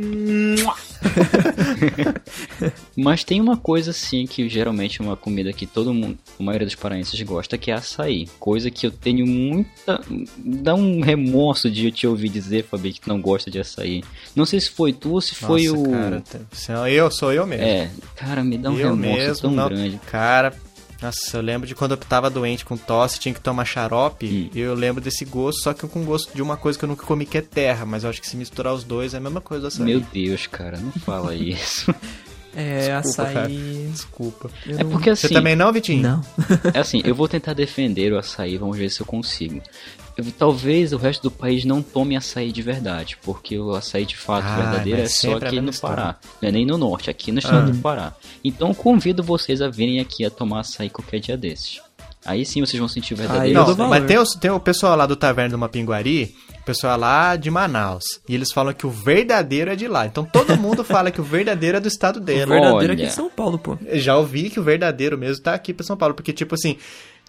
Speaker 2: Mas tem uma coisa assim que geralmente é uma comida que todo mundo, a maioria dos paraenses gosta, que é açaí. Coisa que eu tenho muita. dá um remorso de eu te ouvir dizer, Fabi, que não gosta de açaí. Não sei se foi tu ou se foi
Speaker 1: Nossa,
Speaker 2: o.
Speaker 1: cara, sou eu, sou eu mesmo.
Speaker 2: É, cara, me dá um
Speaker 1: eu
Speaker 2: remorso
Speaker 1: mesmo,
Speaker 2: tão
Speaker 1: não.
Speaker 2: grande.
Speaker 1: Cara, nossa, eu lembro de quando eu tava doente com tosse, tinha que tomar xarope,
Speaker 2: Hum.
Speaker 1: e eu lembro desse gosto, só que com gosto de uma coisa que eu nunca comi, que é terra, mas eu acho que se misturar os dois é a mesma coisa, sabe?
Speaker 2: Meu Deus, cara, não fala [laughs] isso.
Speaker 3: É,
Speaker 1: Desculpa,
Speaker 3: açaí.
Speaker 1: Desculpa.
Speaker 3: eu
Speaker 2: É
Speaker 3: não-
Speaker 2: porque assim.
Speaker 1: Você também não, Vitinho?
Speaker 3: Não.
Speaker 2: É assim, eu vou tentar defender o açaí, vamos ver se eu consigo. Eu- talvez o resto do país não tome açaí de verdade, porque o açaí de fato
Speaker 1: Ah,
Speaker 2: verdadeiro é só
Speaker 1: a
Speaker 2: aqui no
Speaker 1: história.
Speaker 2: Pará. Não é nem no norte, aqui no estado
Speaker 1: Ah.
Speaker 2: do Pará. Então eu convido vocês a virem aqui a tomar açaí qualquer dia desses. Aí sim vocês vão sentir o
Speaker 3: Aí
Speaker 2: verdadeiro.
Speaker 3: eu
Speaker 1: Não, mas tem o, tem o pessoal lá do Taverna do Mapinguari, o pessoal lá de Manaus. E eles falam que o verdadeiro é de lá. Então todo [laughs] mundo fala que o verdadeiro é do estado
Speaker 3: O
Speaker 1: dele.
Speaker 3: verdadeiro
Speaker 2: Olha.
Speaker 3: aqui em São Paulo, pô.
Speaker 1: Eu Já ouvi que o verdadeiro mesmo tá aqui pra São Paulo. Porque, tipo assim,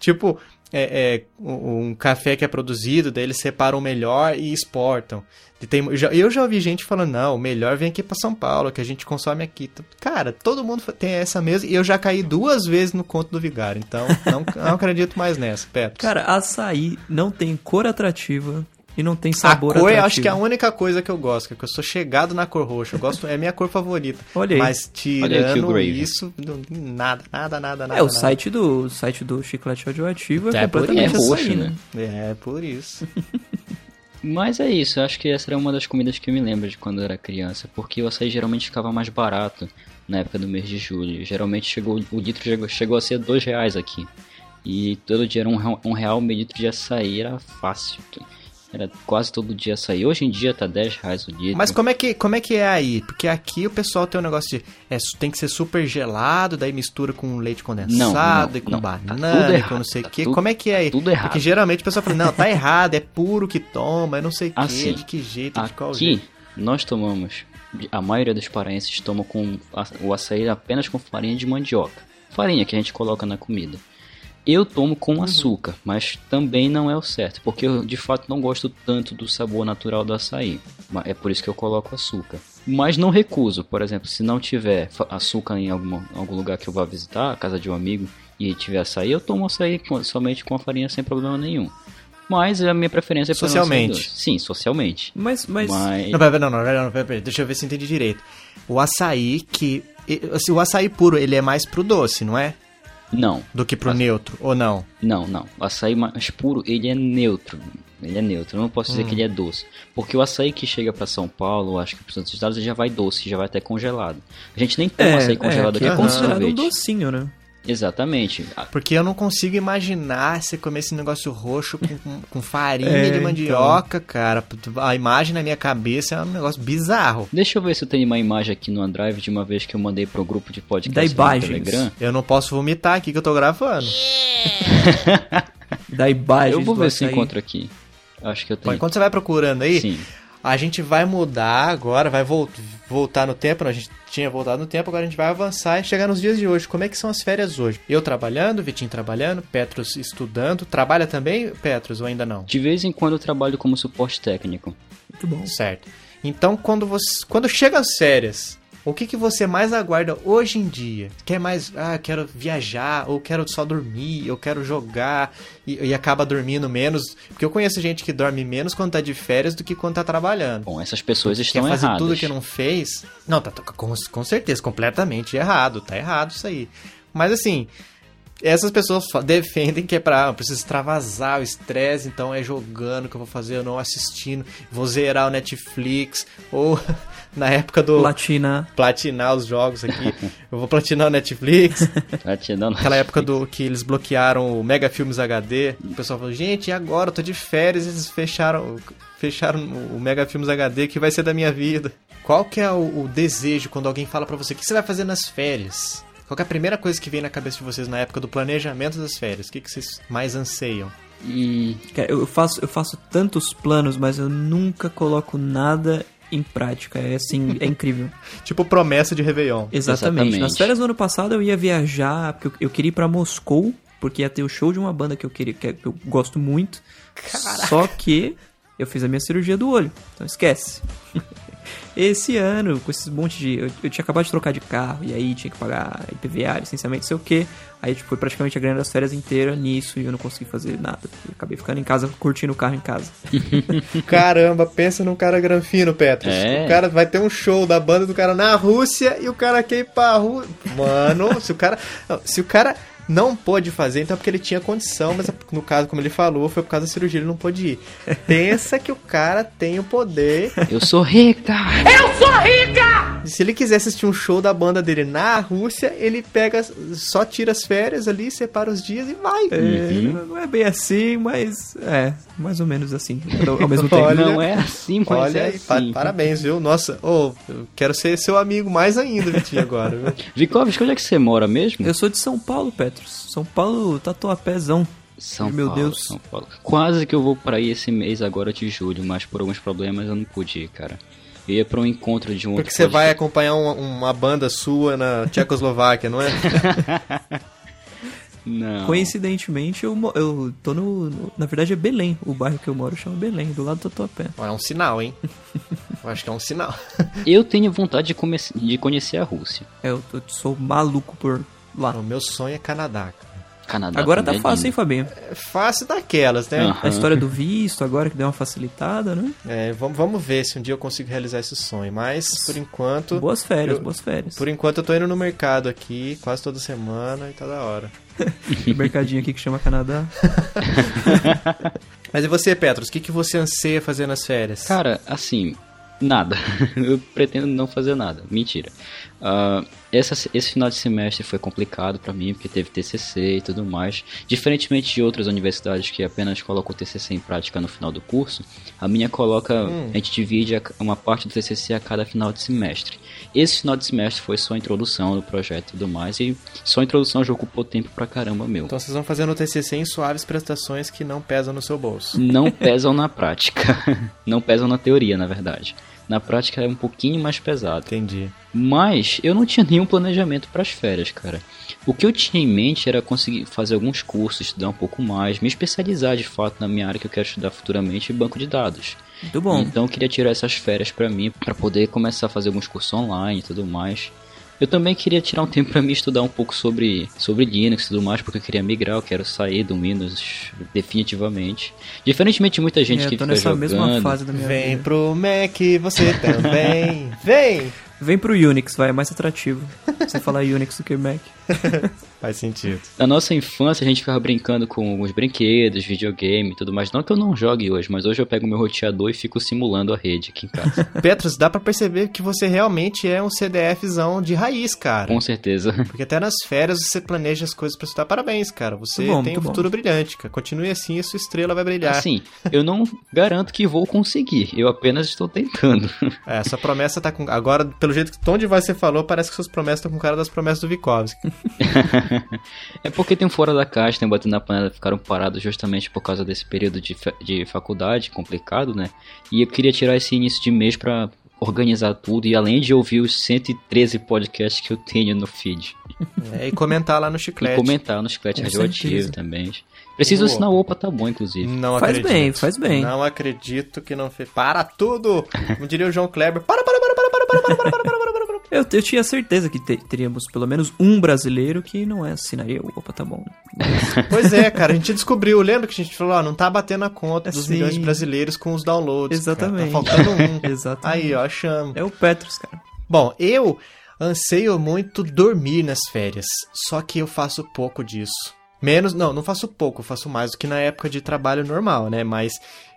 Speaker 1: tipo, é, é, um café que é produzido, daí eles separam o melhor e exportam. E tem, eu, já, eu já ouvi gente falando, não, o melhor vem aqui pra São Paulo, que a gente consome aqui. Cara, todo mundo tem essa mesma. E eu já caí duas vezes no conto do Vigário. Então, não, não acredito mais nessa, Petros.
Speaker 3: Cara, açaí não tem cor atrativa e não tem
Speaker 1: A
Speaker 3: sabor
Speaker 1: cor, eu
Speaker 3: atrativo.
Speaker 1: acho que é a única coisa que eu gosto, que eu sou chegado na cor roxa. Eu gosto, é a minha cor favorita.
Speaker 3: Olha aí.
Speaker 1: Mas
Speaker 2: Olha aí,
Speaker 1: tirando
Speaker 2: Killgrave.
Speaker 1: isso, não- nada, nada, nada, nada.
Speaker 3: É, o
Speaker 1: nada.
Speaker 3: site do, o site do chiclete radioativo é,
Speaker 1: É por
Speaker 3: completamente
Speaker 2: isso. É roxo,
Speaker 3: né?
Speaker 2: né?
Speaker 1: É, por isso. [laughs]
Speaker 2: Mas é isso, eu acho que essa era uma das comidas que eu me lembro de quando eu era criança, porque o açaí geralmente ficava mais barato na época do mês de julho. Geralmente chegou, o litro chegou, chegou a ser dois reais aqui. E todo dia era um, real- um real meio litro de açaí, era fácil. Era quase todo dia açaí. Hoje em dia tá 10 reais o litro.
Speaker 1: Mas como é, que, como é que é aí? Porque aqui o pessoal tem um negócio de. É, tem que ser super gelado, daí mistura com leite condensado
Speaker 2: não,
Speaker 1: e com
Speaker 2: não, tá
Speaker 1: banana
Speaker 2: tudo
Speaker 1: e com
Speaker 2: errado,
Speaker 1: não sei o
Speaker 2: tá
Speaker 1: que.
Speaker 2: tudo-
Speaker 1: como é que é aí?
Speaker 2: tudo errado.
Speaker 1: Porque geralmente o pessoal fala, não, tá [laughs] errado, é puro que toma, é não sei o que,
Speaker 2: Assim,
Speaker 1: de que jeito, de qual
Speaker 2: Aqui,
Speaker 1: jeito.
Speaker 2: nós tomamos, a maioria dos paraenses toma com o açaí apenas com farinha de mandioca. Farinha que a gente coloca na comida. Eu tomo com açúcar, mas também não é o certo, porque eu de fato não gosto tanto do sabor natural do açaí. É por isso que eu coloco açúcar. Mas não recuso, por exemplo, se não tiver açúcar em alguma, algum lugar que eu vá visitar, a casa de um amigo, e tiver açaí, eu tomo açaí com- somente com a farinha sem problema nenhum. Mas a minha preferência é açaí
Speaker 1: Socialmente.
Speaker 2: Sim, socialmente.
Speaker 3: Mas, mas,
Speaker 2: Mas...
Speaker 1: Não, pera, não, não, não, não, pera, pera, deixa eu ver se eu entendi direito. O açaí que. assim, o açaí puro, ele é mais pro doce, não é?
Speaker 2: Não,
Speaker 1: Do que pro neutro, ou não?
Speaker 2: não, não. O açaí mais puro, ele é neutro. Ele é neutro. Eu não posso dizer
Speaker 1: Hum.
Speaker 2: que ele é doce. Porque o açaí que chega pra São Paulo, acho que para os outros estados, ele já vai doce, já vai até congelado. A gente nem toma açaí congelado
Speaker 3: que
Speaker 2: aqui
Speaker 3: é
Speaker 2: com
Speaker 3: considerado um
Speaker 2: sorvete.
Speaker 3: docinho, né?
Speaker 2: Exatamente.
Speaker 1: Porque eu não consigo imaginar você comer esse negócio roxo com, com, com farinha
Speaker 3: É,
Speaker 1: de
Speaker 3: então.
Speaker 1: mandioca, cara. A imagem na minha cabeça é um negócio bizarro.
Speaker 2: Deixa eu ver se eu tenho uma imagem aqui no OneDrive de uma vez que eu mandei pro grupo de
Speaker 3: Da
Speaker 2: podcast no. Telegram.
Speaker 1: Eu não posso vomitar aqui que eu tô gravando. [laughs]
Speaker 3: Da imagem
Speaker 2: Eu vou ver se encontro aqui. Acho que eu
Speaker 1: Bom,
Speaker 2: tenho.
Speaker 1: enquanto você vai procurando aí,
Speaker 2: Sim.
Speaker 1: A gente vai mudar agora, vai vol- voltar no tempo. não, A gente tinha voltado no tempo, agora a gente vai avançar e chegar nos dias de hoje. Como é que são as férias hoje? Eu trabalhando, Vitinho trabalhando, Petros estudando. Trabalha também, Petros, ou ainda não?
Speaker 2: De vez em quando eu trabalho como suporte técnico.
Speaker 3: Muito bom.
Speaker 1: Certo. Então, quando você, quando chega as férias, o que, que você mais aguarda hoje em dia? Quer mais, ah, quero viajar, ou quero só dormir, eu quero jogar, e, e acaba dormindo menos. Porque eu conheço gente que dorme menos quando tá de férias do que quando tá trabalhando.
Speaker 2: Bom, essas pessoas
Speaker 1: Quer
Speaker 2: estão
Speaker 1: fazer
Speaker 2: erradas.
Speaker 1: tudo que não fez. Não, tá, tá com, com certeza, completamente errado. Tá errado isso aí. Mas assim, essas pessoas defendem que é pra. Eu preciso extravasar o estresse, então é jogando que eu vou fazer, eu não assistindo. Vou zerar o Netflix. Ou [laughs] na época do.
Speaker 3: Platina.
Speaker 1: Platinar os jogos aqui. [laughs] eu vou platinar o Netflix.
Speaker 2: Te dando-
Speaker 1: Aquela época do que eles bloquearam o Mega Filmes HD. O pessoal falou, gente, e agora? Eu tô de férias, eles fecharam, fecharam o Mega Filmes HD, que vai ser da minha vida. Qual que é o, o desejo quando alguém fala pra você, o que você vai fazer nas férias? Qual que é a primeira coisa que vem na cabeça de vocês na época do planejamento das férias? O que, que vocês mais anseiam?
Speaker 2: Hum,
Speaker 3: Cara, eu faço, eu faço tantos planos, mas eu nunca coloco nada em prática. É assim, é [laughs] incrível.
Speaker 1: Tipo promessa de Réveillon.
Speaker 3: Exatamente.
Speaker 2: Exatamente.
Speaker 3: Nas férias do ano passado eu ia viajar, porque eu, eu queria ir pra Moscou, porque ia ter o show de uma banda que eu queria, que eu gosto muito. Só que eu fiz a minha cirurgia do olho. Então esquece. [laughs] Esse ano, com esses monte de. Eu, eu tinha acabado de trocar de carro, e aí tinha que pagar IPVA, licenciamento, não sei o que. Aí tipo, foi praticamente a grana das férias inteira nisso e eu não consegui fazer nada. Eu acabei ficando em casa, curtindo o carro em casa. [laughs]
Speaker 1: Caramba, pensa num cara granfino, Petros.
Speaker 2: É.
Speaker 1: O cara vai ter um show da banda do cara na Rússia e o cara quer ir pra Rússia. Mano, se o cara. Se o cara não pôde fazer, então é porque ele tinha condição, mas no caso, como ele falou, foi por causa da cirurgia, ele não pôde ir. [laughs] Pensa que o cara tem o poder
Speaker 2: eu sou rica!
Speaker 1: Se ele quiser assistir um show da banda dele na Rússia, ele pega, só tira as férias ali, separa os dias e vai.
Speaker 3: É, Não é bem assim, mas é, mais ou menos assim, ao [laughs] mesmo tempo.
Speaker 1: Olha,
Speaker 2: Não é assim, mas
Speaker 1: Olha
Speaker 2: é
Speaker 1: aí, pa-
Speaker 2: assim.
Speaker 1: parabéns, viu? Nossa, ô, eu quero ser seu amigo mais ainda, Vitinho, agora, viu? [laughs]
Speaker 2: Vikovski, onde é que você mora mesmo?
Speaker 3: Eu sou de São Paulo, Petros. São Paulo, tatuapézão.
Speaker 2: São
Speaker 3: Meu
Speaker 2: Paulo,
Speaker 3: Deus.
Speaker 2: São Paulo. Quase que eu vou pra aí esse mês agora de julho, mas por alguns problemas eu não pude ir, cara. Eu ia pra um encontro de um
Speaker 1: Porque
Speaker 2: outro
Speaker 1: você vai acompanhar uma, uma banda sua na [laughs] Tchecoslováquia, não é? [laughs]
Speaker 2: Não.
Speaker 3: Coincidentemente, eu, eu tô no, no- Na verdade, é Belém. O bairro que eu moro chama Belém, do lado do Tatuapé.
Speaker 1: É um sinal, hein? [laughs] Eu acho que é um sinal.
Speaker 2: Eu tenho vontade de, de conhecer a Rússia.
Speaker 3: É, eu, tô- sou maluco por lá.
Speaker 1: O meu sonho é Canadá. cara.
Speaker 2: Canadá
Speaker 3: Agora tá fácil, hein,
Speaker 2: lindo.
Speaker 3: Fabinho?
Speaker 1: É fácil daquelas, né?
Speaker 2: Aham.
Speaker 3: A história do visto, agora que deu uma facilitada, né?
Speaker 1: É, vamos, vamos ver se um dia eu consigo realizar esse sonho. Mas, por enquanto...
Speaker 3: Boas férias,
Speaker 1: eu-
Speaker 3: boas férias.
Speaker 1: Por enquanto eu tô indo no mercado aqui, quase toda semana e tá da hora.
Speaker 3: O [laughs] mercadinho aqui que chama Canadá. [laughs] [laughs]
Speaker 1: Mas e você, Petros? O que, que você anseia fazer nas férias?
Speaker 2: Cara, assim, nada. [laughs] eu pretendo não fazer nada. Mentira. Ah, essa, esse final de semestre foi complicado pra mim, porque teve TCC e tudo mais. Diferentemente de outras universidades que apenas colocam o TCC em prática no final do curso, a minha coloca, a gente divide uma parte do TCC a cada final de semestre. Esse final de semestre foi só a introdução do projeto e tudo mais, e só a introdução já ocupou tempo pra caramba meu.
Speaker 1: Então vocês vão fazendo o TCC em suaves prestações que não pesam no seu bolso.
Speaker 2: não [laughs] pesam na prática. [laughs] não pesam na teoria, na verdade. Na prática é um pouquinho mais pesado.
Speaker 1: Entendi.
Speaker 2: Mas eu não tinha nenhum planejamento para as férias, cara. O que eu tinha em mente era conseguir fazer alguns cursos, estudar um pouco mais, me especializar de fato na minha área que eu quero estudar futuramente, banco de dados.
Speaker 3: Muito bom.
Speaker 2: Então eu queria tirar essas férias para mim, para poder começar a fazer alguns cursos online e tudo mais. Eu também queria tirar um tempo para mim estudar um pouco sobre, sobre Linux e tudo mais, porque eu queria migrar, eu quero sair do Windows definitivamente. Diferentemente de muita gente
Speaker 3: É,
Speaker 2: que
Speaker 3: eu tô
Speaker 2: fica
Speaker 3: nessa
Speaker 2: jogando.
Speaker 3: mesma fase da minha
Speaker 1: Vem
Speaker 3: vida.
Speaker 1: pro Mac, você também. [laughs] Vem!
Speaker 3: Vem pro Unix, vai, é mais atrativo. Você falar Unix do que Mac. [laughs]
Speaker 1: Faz sentido.
Speaker 2: Na nossa infância a gente ficava brincando com alguns brinquedos, videogame e tudo mais. Não que eu não jogue hoje, mas hoje eu pego meu roteador e fico simulando a rede aqui em casa. [laughs]
Speaker 1: Petros, dá pra perceber que você realmente é um CDFzão de raiz, cara.
Speaker 2: com certeza. [laughs]
Speaker 1: Porque até nas férias você planeja as coisas pra estudar. Parabéns, cara. Você
Speaker 3: bom,
Speaker 1: tem um
Speaker 3: bom.
Speaker 1: futuro brilhante, cara. Continue assim e sua estrela vai brilhar.
Speaker 2: Assim, eu não garanto que vou conseguir. Eu apenas estou tentando.
Speaker 1: É, sua promessa tá com. Agora, pelo jeito que o tom de voz você falou, parece que suas promessas estão com cara das promessas do Vikovski.
Speaker 2: É porque tem um fora da caixa, tem um batendo na panela, ficaram parados justamente por causa desse período de, de faculdade complicado, né? E eu queria tirar esse início de mês pra organizar tudo e além de ouvir os 113 podcasts que eu tenho no feed.
Speaker 1: É, e comentar lá no
Speaker 2: E
Speaker 1: chiclete.
Speaker 2: comentar no chiclete radioativo também. Preciso
Speaker 1: Boa.
Speaker 2: assinar o Opa, tá bom, inclusive.
Speaker 1: Não
Speaker 3: Faz
Speaker 1: acredito.
Speaker 3: bem, faz bem.
Speaker 1: Não acredito que não fez. Para tudo! Como diria o João Kleber. Para, para, para, para, para, para, para, para, para, para, para, para.
Speaker 3: Eu, eu tinha certeza que te- teríamos pelo menos um brasileiro que não é assinaria Opa, tá bom.
Speaker 1: Pois é, cara, a gente descobriu. Lembra que a gente falou, ó, não tá batendo a conta dos
Speaker 3: Sim.
Speaker 1: milhões de brasileiros com os downloads. cara.
Speaker 3: Exatamente.
Speaker 1: Tá faltando um. [laughs]
Speaker 3: Exatamente.
Speaker 1: Aí, ó, achamos.
Speaker 3: É o Petros, cara.
Speaker 1: Bom, eu anseio muito dormir nas férias, só que eu faço pouco disso. Menos, não, não faço pouco, faço mais do que na época de trabalho normal, né? Mas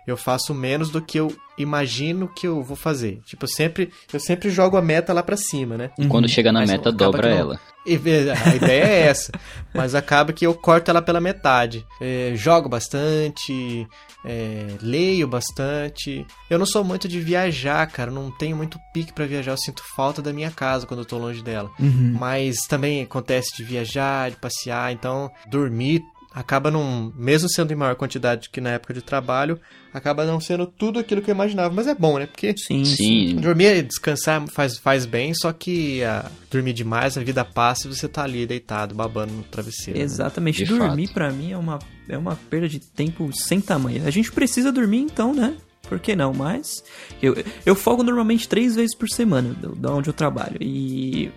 Speaker 1: eu faço menos do que eu imagino que eu vou fazer. Tipo, eu sempre, eu sempre jogo a meta lá pra cima, né?
Speaker 2: Quando chega na
Speaker 1: Mas
Speaker 2: meta, dobra ela.
Speaker 1: E, A ideia é essa. [laughs] Mas acaba que eu corto ela pela metade. É, jogo bastante, é, leio bastante. Eu não sou muito de viajar, cara. Não tenho muito pique pra viajar. Eu sinto falta da minha casa quando eu tô longe dela. Mas também acontece de viajar, de passear. Então, dormir acaba não. Mesmo sendo em maior quantidade que na época de trabalho, acaba não sendo tudo aquilo que eu imaginava. Mas é bom, né? Porque
Speaker 3: Sim,
Speaker 2: Sim,
Speaker 1: Dormir e descansar faz, faz bem, só que ah, dormir demais, a vida passa e você tá ali deitado, babando no travesseiro. né?
Speaker 3: Exatamente.
Speaker 2: De
Speaker 3: dormir pra mim é uma, é uma perda de tempo sem tamanho. A gente precisa dormir então, né? Por que não? Mas eu, eu folgo normalmente três vezes por semana da onde eu trabalho. E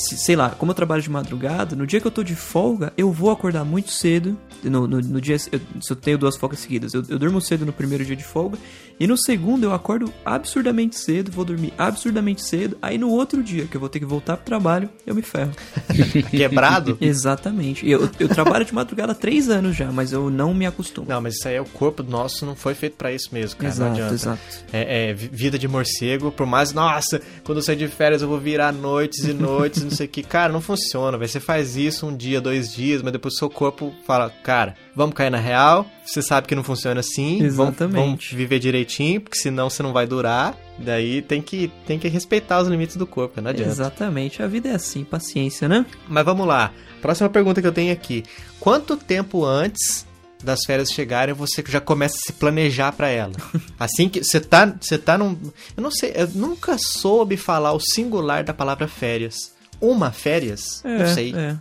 Speaker 3: sei lá, como eu trabalho de madrugada, no dia que eu tô de folga, eu vou acordar muito cedo no, no, no dia, eu, se eu tenho duas folgas seguidas, eu, eu durmo cedo no primeiro dia de folga, e no segundo eu acordo absurdamente cedo, vou dormir absurdamente cedo, aí no outro dia, que eu vou ter que voltar pro trabalho, eu me ferro. [laughs]
Speaker 1: Quebrado?
Speaker 3: Exatamente. Eu, eu trabalho de madrugada há três anos já, mas eu não me acostumo.
Speaker 1: Não, mas isso aí é o corpo nosso não foi feito pra isso mesmo, cara. não
Speaker 3: exato,
Speaker 1: adianta.
Speaker 3: exato.
Speaker 1: É, é, vi- vida de morcego, por mais, nossa, quando eu sair de férias eu vou virar noites e noites, não sei o que. Cara, não funciona, velho. Você faz isso um dia, dois dias, mas depois o seu corpo fala, cara, vamos cair na real. Você sabe que não funciona assim. Vamos,
Speaker 3: Exatamente.
Speaker 1: vamos viver direitinho, porque senão você não vai durar. Daí tem que, tem que respeitar os limites do corpo, não adianta.
Speaker 3: Exatamente. A vida é assim, paciência, né?
Speaker 1: Mas vamos lá. Próxima pergunta que eu tenho aqui. Quanto tempo antes das férias chegarem você já começa a se planejar pra ela? [laughs] Assim que você tá, você tá num, eu não sei, eu nunca soube falar o singular da palavra férias. Uma férias?
Speaker 3: É,
Speaker 1: não sei.
Speaker 3: é.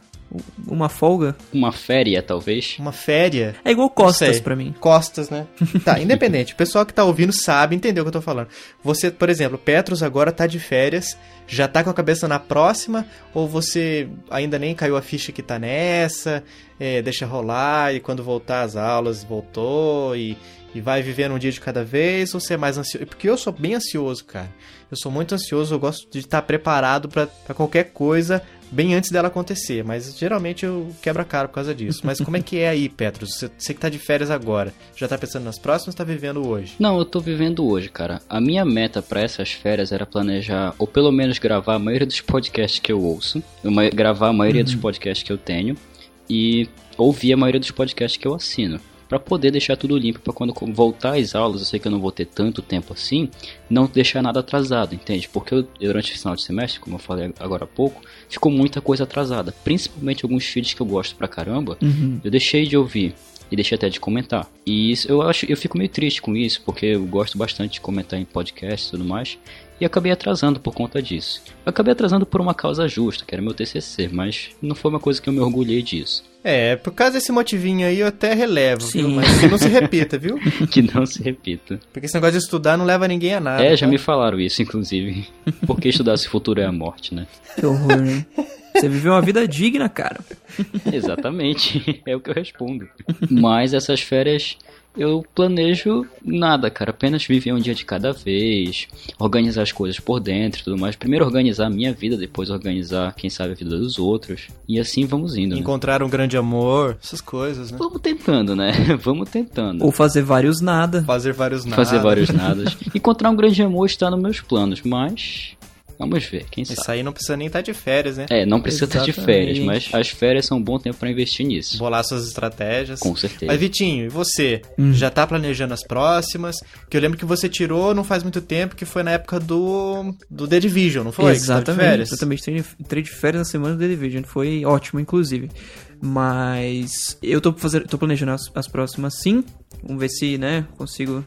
Speaker 3: Uma folga.
Speaker 2: Uma féria, talvez.
Speaker 1: Uma féria?
Speaker 3: É igual costas pra mim.
Speaker 1: Costas, né? [laughs] Tá, independente. O pessoal que tá ouvindo sabe, entendeu o que eu tô falando. Você, por exemplo, Petros agora tá de férias, já tá com a cabeça na próxima, ou você ainda nem caiu a ficha que tá nessa, é, deixa rolar e quando voltar às aulas voltou e, e vai vivendo um dia de cada vez, ou você é mais ansioso? Porque eu sou bem ansioso, cara. Eu sou muito ansioso, eu gosto de estar preparado pra pra qualquer coisa bem antes dela acontecer, mas geralmente eu quebro a cara por causa disso. Mas como é que é aí, Petros? Você, você que tá de férias agora, já tá pensando nas próximas ou tá vivendo hoje?
Speaker 2: Não, eu tô vivendo hoje, cara. A minha meta pra essas férias era planejar, ou pelo menos gravar a maioria dos podcasts que eu ouço, uma- gravar a maioria dos podcasts que eu tenho e ouvir a maioria dos podcasts que eu assino. Pra poder deixar tudo limpo, pra quando voltar às aulas, eu sei que eu não vou ter tanto tempo assim, não deixar nada atrasado, entende? Porque eu, durante o final de semestre, como eu falei agora há pouco, ficou muita coisa atrasada. Principalmente alguns feeds que eu gosto pra caramba, eu deixei de ouvir e deixei até de comentar. E isso eu acho, eu fico meio triste com isso, porque eu gosto bastante de comentar em podcast e tudo mais. E acabei atrasando por conta disso. Eu acabei atrasando por uma causa justa, que era meu TCC, mas não foi uma coisa que eu me orgulhei disso.
Speaker 1: É, por causa desse motivinho aí eu até relevo, viu?
Speaker 3: Sim.
Speaker 1: Mas que não se repita, viu? [laughs]
Speaker 2: que não se repita.
Speaker 1: Porque esse negócio de estudar não leva ninguém a nada.
Speaker 2: é, já
Speaker 1: tá?
Speaker 2: me falaram isso, inclusive. [laughs] Porque estudar se o futuro é a morte, né?
Speaker 3: Que horror, né? Você viveu uma vida digna, cara.
Speaker 2: Exatamente, [laughs] é o que eu respondo. Mas essas férias eu planejo nada, cara. Apenas viver um dia de cada vez, organizar as coisas por dentro e tudo mais. Primeiro organizar a minha vida, depois organizar, quem sabe, a vida dos outros. E assim vamos indo. Né?
Speaker 1: Encontrar um grande amor, essas coisas, né?
Speaker 2: Vamos tentando, né? [laughs] Vamos tentando.
Speaker 3: Ou fazer vários nada.
Speaker 1: Fazer vários nadas.
Speaker 2: Fazer vários nadas. [laughs] Encontrar um grande amor está nos meus planos, mas. Vamos ver, quem sabe.
Speaker 1: Isso aí não precisa nem estar de férias, né?
Speaker 2: É, não precisa estar de férias,
Speaker 3: Exatamente.
Speaker 2: mas as férias são um bom tempo pra investir nisso.
Speaker 1: Bolar suas estratégias.
Speaker 2: Com certeza.
Speaker 1: Mas Vitinho, e você?
Speaker 3: Hum.
Speaker 1: Já tá planejando as próximas? Que eu lembro que você tirou não faz muito tempo, que foi na época do, do The Division, não foi?
Speaker 3: Exatamente.
Speaker 1: férias?
Speaker 3: Exatamente. Entrei, de férias na semana do The Division. Foi ótimo, inclusive. Mas eu tô, fazer, tô planejando as, as próximas sim. Vamos ver se, né, consigo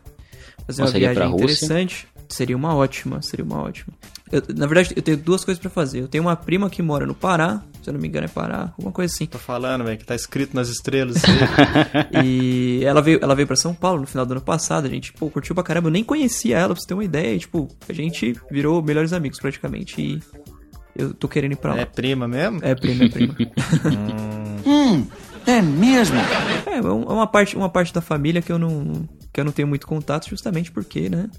Speaker 3: fazer
Speaker 2: Consegue
Speaker 3: uma viagem interessante. Seria uma ótima, seria uma ótima. Eu- na verdade, eu tenho duas coisas pra fazer. Eu tenho uma prima que mora no Pará, se eu não me engano é Pará, alguma coisa assim.
Speaker 1: Tô falando, velho, que tá escrito nas estrelas. [laughs]
Speaker 3: E ela veio, ela veio pra São Paulo no final do ano passado. A gente, pô, curtiu pra caramba. Eu nem conhecia ela, pra você ter uma ideia. E, tipo, a gente virou melhores amigos praticamente. E eu tô querendo ir pra lá.
Speaker 1: é prima mesmo?
Speaker 3: É, prima, é prima. [laughs]
Speaker 7: É mesmo?
Speaker 3: É, é é uma parte, uma parte da família que eu não que eu não tenho muito contato, justamente porque, né?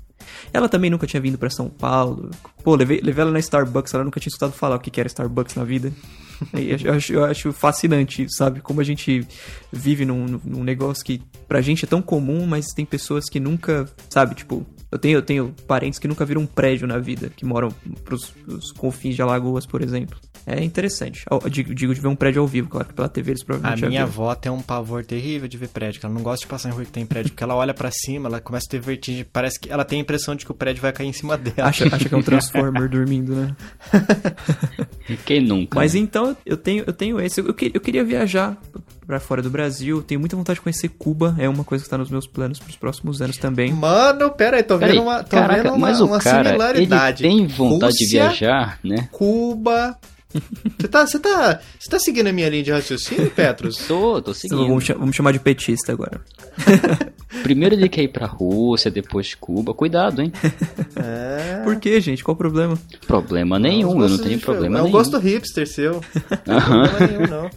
Speaker 3: Ela também nunca tinha vindo pra São Paulo. Pô, levei, levei ela na Starbucks, ela nunca tinha escutado falar o que era Starbucks na vida. [laughs] Eu, acho, eu acho fascinante, sabe? Como a gente vive num, num negócio que pra gente é tão comum, mas tem pessoas que nunca, sabe? Tipo, eu tenho, eu tenho parentes que nunca viram um prédio na vida, que moram pros, pros confins de Alagoas, por exemplo. É interessante. Ao- Digo, digo de ver um prédio ao vivo, claro que pela TV eles
Speaker 1: A
Speaker 3: provavelmente já
Speaker 1: minha avó tem um pavor terrível de ver prédio, que ela não gosta de passar em rua que tem prédio, porque ela olha pra cima, ela começa a ter vertigem, parece que ela tem a impressão de que o prédio vai cair em cima dela.
Speaker 3: Acha, acha que é um [laughs] Transformer dormindo, né?
Speaker 2: Quem nunca?
Speaker 3: Mas
Speaker 2: né?
Speaker 3: então eu tenho, eu tenho esse. Eu, eu que- eu queria viajar pra fora do Brasil. Tenho muita vontade de conhecer Cuba. É uma coisa que tá nos meus planos pros próximos anos também.
Speaker 1: Mano, pera aí, tô
Speaker 2: Peraí,
Speaker 1: vendo uma, tô
Speaker 2: caraca,
Speaker 1: vendo uma,
Speaker 2: mas o
Speaker 1: uma
Speaker 2: cara, ele
Speaker 1: similaridade.
Speaker 2: tem vontade de
Speaker 1: Rússia,
Speaker 2: viajar, né?
Speaker 1: Cuba. Você tá, você tá, você tá seguindo a minha linha de raciocínio, [laughs] Petros?
Speaker 2: Tô, tô seguindo.
Speaker 3: vamos, vamos chamar de petista agora. [laughs]
Speaker 2: Primeiro ele quer ir pra Rússia, depois Cuba. Cuidado, hein? [laughs]
Speaker 1: É.
Speaker 3: Por que, gente? Qual o problema?
Speaker 2: Problema nenhum, eu não tenho
Speaker 1: de-
Speaker 2: problema
Speaker 1: É um
Speaker 2: nenhum.
Speaker 1: gosto hipster seu. Não tem problema nenhum, não.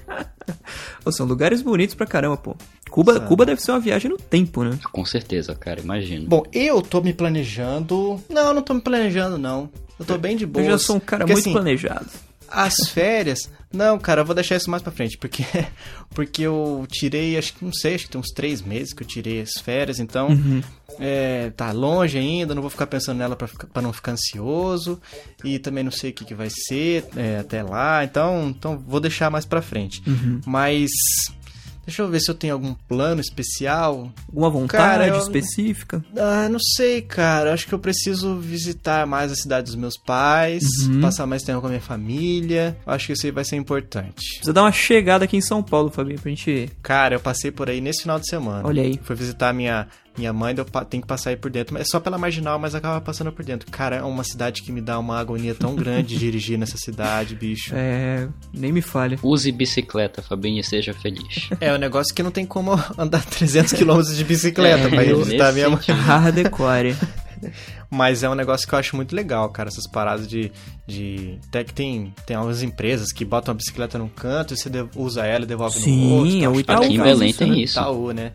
Speaker 3: Pô, são lugares bonitos pra caramba, pô. Cuba,
Speaker 1: Sabe.
Speaker 3: Cuba deve ser uma viagem no tempo, né?
Speaker 2: Com certeza, cara, imagino.
Speaker 1: Bom, eu tô me planejando. Não, não tô me planejando, não. Eu tô bem de boa.
Speaker 3: Eu já sou um cara
Speaker 1: Porque,
Speaker 3: muito
Speaker 1: assim,
Speaker 3: planejado.
Speaker 1: As férias. Não, cara, eu vou deixar isso mais pra frente, porque [laughs] porque eu tirei, acho que não sei, acho que tem uns três meses que eu tirei as férias, então é, tá longe ainda, não vou ficar pensando nela pra, pra não ficar ansioso e também não sei o que, que vai ser é, até lá, então, então vou deixar mais pra frente. Mas deixa eu ver se eu tenho algum plano especial.
Speaker 3: Alguma vontade
Speaker 1: Cara, eu-
Speaker 3: específica?
Speaker 1: Ah, não sei, cara. Acho que eu preciso visitar mais a cidade dos meus pais,
Speaker 3: Uhum.
Speaker 1: passar mais tempo com a minha família. Acho que isso aí vai ser importante.
Speaker 3: Precisa dar uma chegada aqui em São Paulo, Fabinho, pra gente...
Speaker 1: Cara, eu passei por aí nesse final de semana.
Speaker 3: Olha aí.
Speaker 1: Fui visitar minha, minha mãe, tenho que passar aí por dentro. Mas é só pela marginal, mas acaba passando por dentro. Cara, é uma cidade que me dá uma agonia tão grande de dirigir nessa cidade, bicho.
Speaker 3: É... Nem me falha.
Speaker 2: Use bicicleta, Fabinho, e seja feliz.
Speaker 1: É um negócio que não tem como [laughs] andar 300 km de bicicleta
Speaker 2: É,
Speaker 1: pra ir visitar minha mãe.
Speaker 3: Hardcore.
Speaker 1: Mas é um negócio que eu acho muito legal, cara. Essas paradas de. de até que tem, tem algumas empresas que botam a bicicleta num canto e você usa ela e devolve
Speaker 3: Sim,
Speaker 1: no outro.
Speaker 3: é
Speaker 1: Eu
Speaker 3: o Itaú
Speaker 2: Aqui em. Belém
Speaker 3: isso,
Speaker 2: tem
Speaker 3: né?
Speaker 2: isso.
Speaker 1: Itaú, né?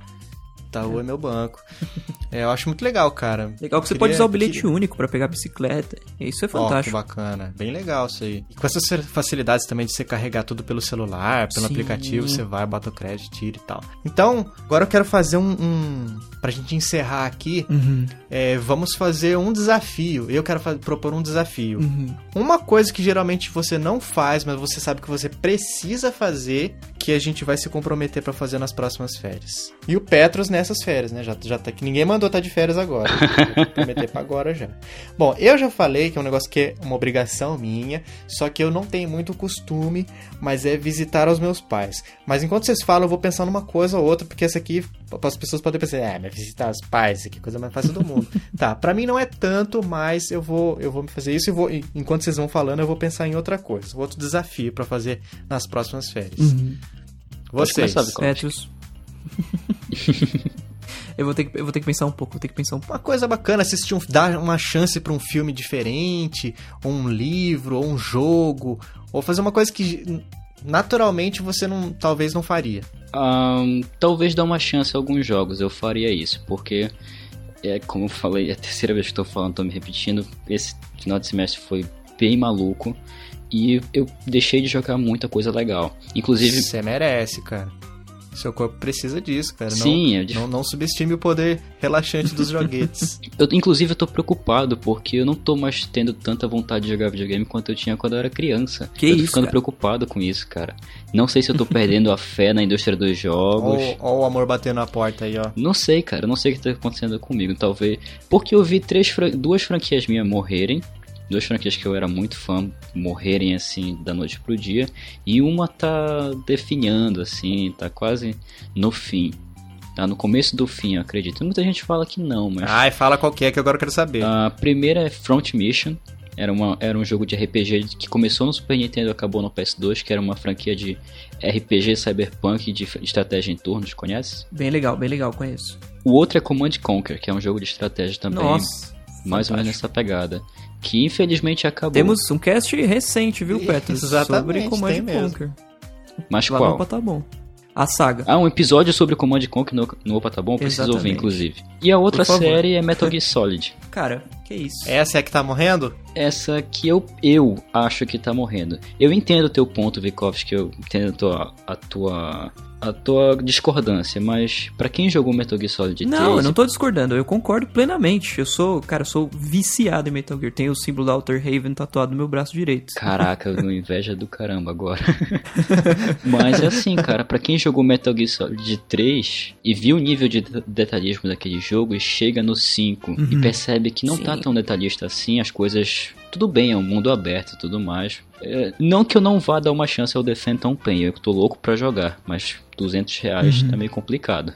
Speaker 1: Itaú é meu banco. [laughs] É, eu acho muito legal, cara.
Speaker 3: Legal que você pode usar o bilhete único pra pegar a bicicleta. Isso é
Speaker 1: Ó, que
Speaker 3: fantástico.
Speaker 1: bacana. Bem legal isso aí. E com essas facilidades também de você carregar tudo pelo celular, pelo
Speaker 3: Sim.
Speaker 1: aplicativo, você vai, bota o crédito, tira e tal. Então, agora eu quero fazer um. um pra gente encerrar aqui,
Speaker 3: Uhum,
Speaker 1: é, vamos fazer um desafio. Eu quero fa- propor um desafio.
Speaker 3: uhum.
Speaker 1: Uma coisa que geralmente você não faz, mas você sabe que você precisa fazer, que a gente vai se comprometer pra fazer nas próximas férias. E o Petros nessas férias, né? Já, já tá que ninguém mandou tá de férias agora. [laughs] Vou comprometer pra agora já. Bom, eu já falei que é um negócio que é uma obrigação minha, só que eu não tenho muito costume, mas é visitar os meus pais. Mas enquanto vocês falam, eu vou pensar numa coisa ou outra, porque essa aqui as pessoas podem pensar, ah, mas visitar os pais, aqui é coisa mais fácil do mundo. [laughs] tá, pra mim não é tanto, mas eu vou eu vou fazer isso e vou enquanto vocês vão falando, eu vou pensar em outra coisa, outro desafio pra fazer nas próximas férias.
Speaker 3: Uhum.
Speaker 1: Vocês.
Speaker 3: Petros. [laughs] eu, vou ter que, eu vou ter que pensar um pouco, vou ter que pensar um pouco.
Speaker 1: Uma coisa bacana, assistir um, dar uma chance pra um filme diferente, ou um livro, ou um jogo, ou fazer uma coisa que naturalmente você não talvez não faria.
Speaker 2: Ahn, talvez dar uma chance a alguns jogos, eu faria isso, porque é como eu falei, é a terceira vez que estou falando, tô me repetindo, esse final de semestre foi bem maluco e eu deixei de jogar muita coisa legal. Inclusive,
Speaker 1: Você merece, cara. Seu corpo precisa disso, cara. Não-
Speaker 2: Sim, é dif-
Speaker 1: não, não subestime o poder relaxante dos [laughs] joguetes.
Speaker 2: eu, inclusive eu tô preocupado porque eu não tô mais tendo tanta vontade de jogar videogame quanto eu tinha quando eu era criança.
Speaker 3: Que
Speaker 2: eu tô
Speaker 3: isso,
Speaker 2: ficando
Speaker 3: cara?
Speaker 2: preocupado com isso, cara. Não sei se eu tô perdendo a fé na indústria dos jogos.
Speaker 1: Ó, ó o amor batendo na porta aí, ó.
Speaker 2: Não sei, cara. Não sei o que tá acontecendo comigo. Talvez. Porque eu vi três, duas franquias minhas morrerem. Duas franquias que eu era muito fã morrerem assim da noite pro dia. E uma tá definhando, assim, tá quase no fim. Tá no começo do fim, eu acredito. Muita gente fala que não, mas.
Speaker 1: Ai, fala qual que é que agora eu quero saber.
Speaker 2: A primeira é Front Mission. Era, uma, era um jogo de RPG que começou no Super Nintendo e acabou no PS2, que era uma franquia de RPG cyberpunk de estratégia em turnos, conhece?
Speaker 3: Bem legal, bem legal, conheço.
Speaker 2: O outro é Command Conquer, que é um jogo de estratégia também,
Speaker 3: Nossa.
Speaker 2: mais ou menos
Speaker 3: fantástico.
Speaker 2: nessa pegada. Que infelizmente acabou.
Speaker 3: Temos um cast recente, viu, Petros?
Speaker 1: Exatamente,
Speaker 3: Sobre Command
Speaker 1: tem mesmo.
Speaker 3: Conquer.
Speaker 2: Mas
Speaker 3: Lá
Speaker 2: qual?
Speaker 3: no Opa tá bom. A saga.
Speaker 2: Ah, um episódio sobre Command Conquer no, no Opa Tá Bom, eu preciso
Speaker 3: Exatamente.
Speaker 2: ouvir, inclusive. E a outra série é Metal Gear Solid. [laughs]
Speaker 3: Cara, que isso.
Speaker 1: Essa é a que tá morrendo?
Speaker 2: Essa que eu, eu acho que tá morrendo. Eu entendo o teu ponto, Vikovski, eu entendo a tua, a tua, a tua discordância, mas pra quem jogou Metal Gear Solid 3...
Speaker 3: Não, eu não tô discordando, eu concordo plenamente. Eu sou, cara, eu sou viciado em Metal Gear. Tenho o símbolo da Outer Haven tatuado no meu braço direito.
Speaker 2: Caraca, eu tenho inveja do caramba agora. [laughs] Mas é assim, cara, pra quem jogou Metal Gear Solid 3 e viu o nível de de- detalhismo daquele jogo e chega no 5 e percebe que não tá
Speaker 3: Sim.
Speaker 2: tão detalhista assim, as coisas. Tudo bem, é um mundo aberto e tudo mais. É, não que eu não vá dar uma chance ao The Phantom Pain, eu tô louco pra jogar, mas 200 reais tá meio complicado.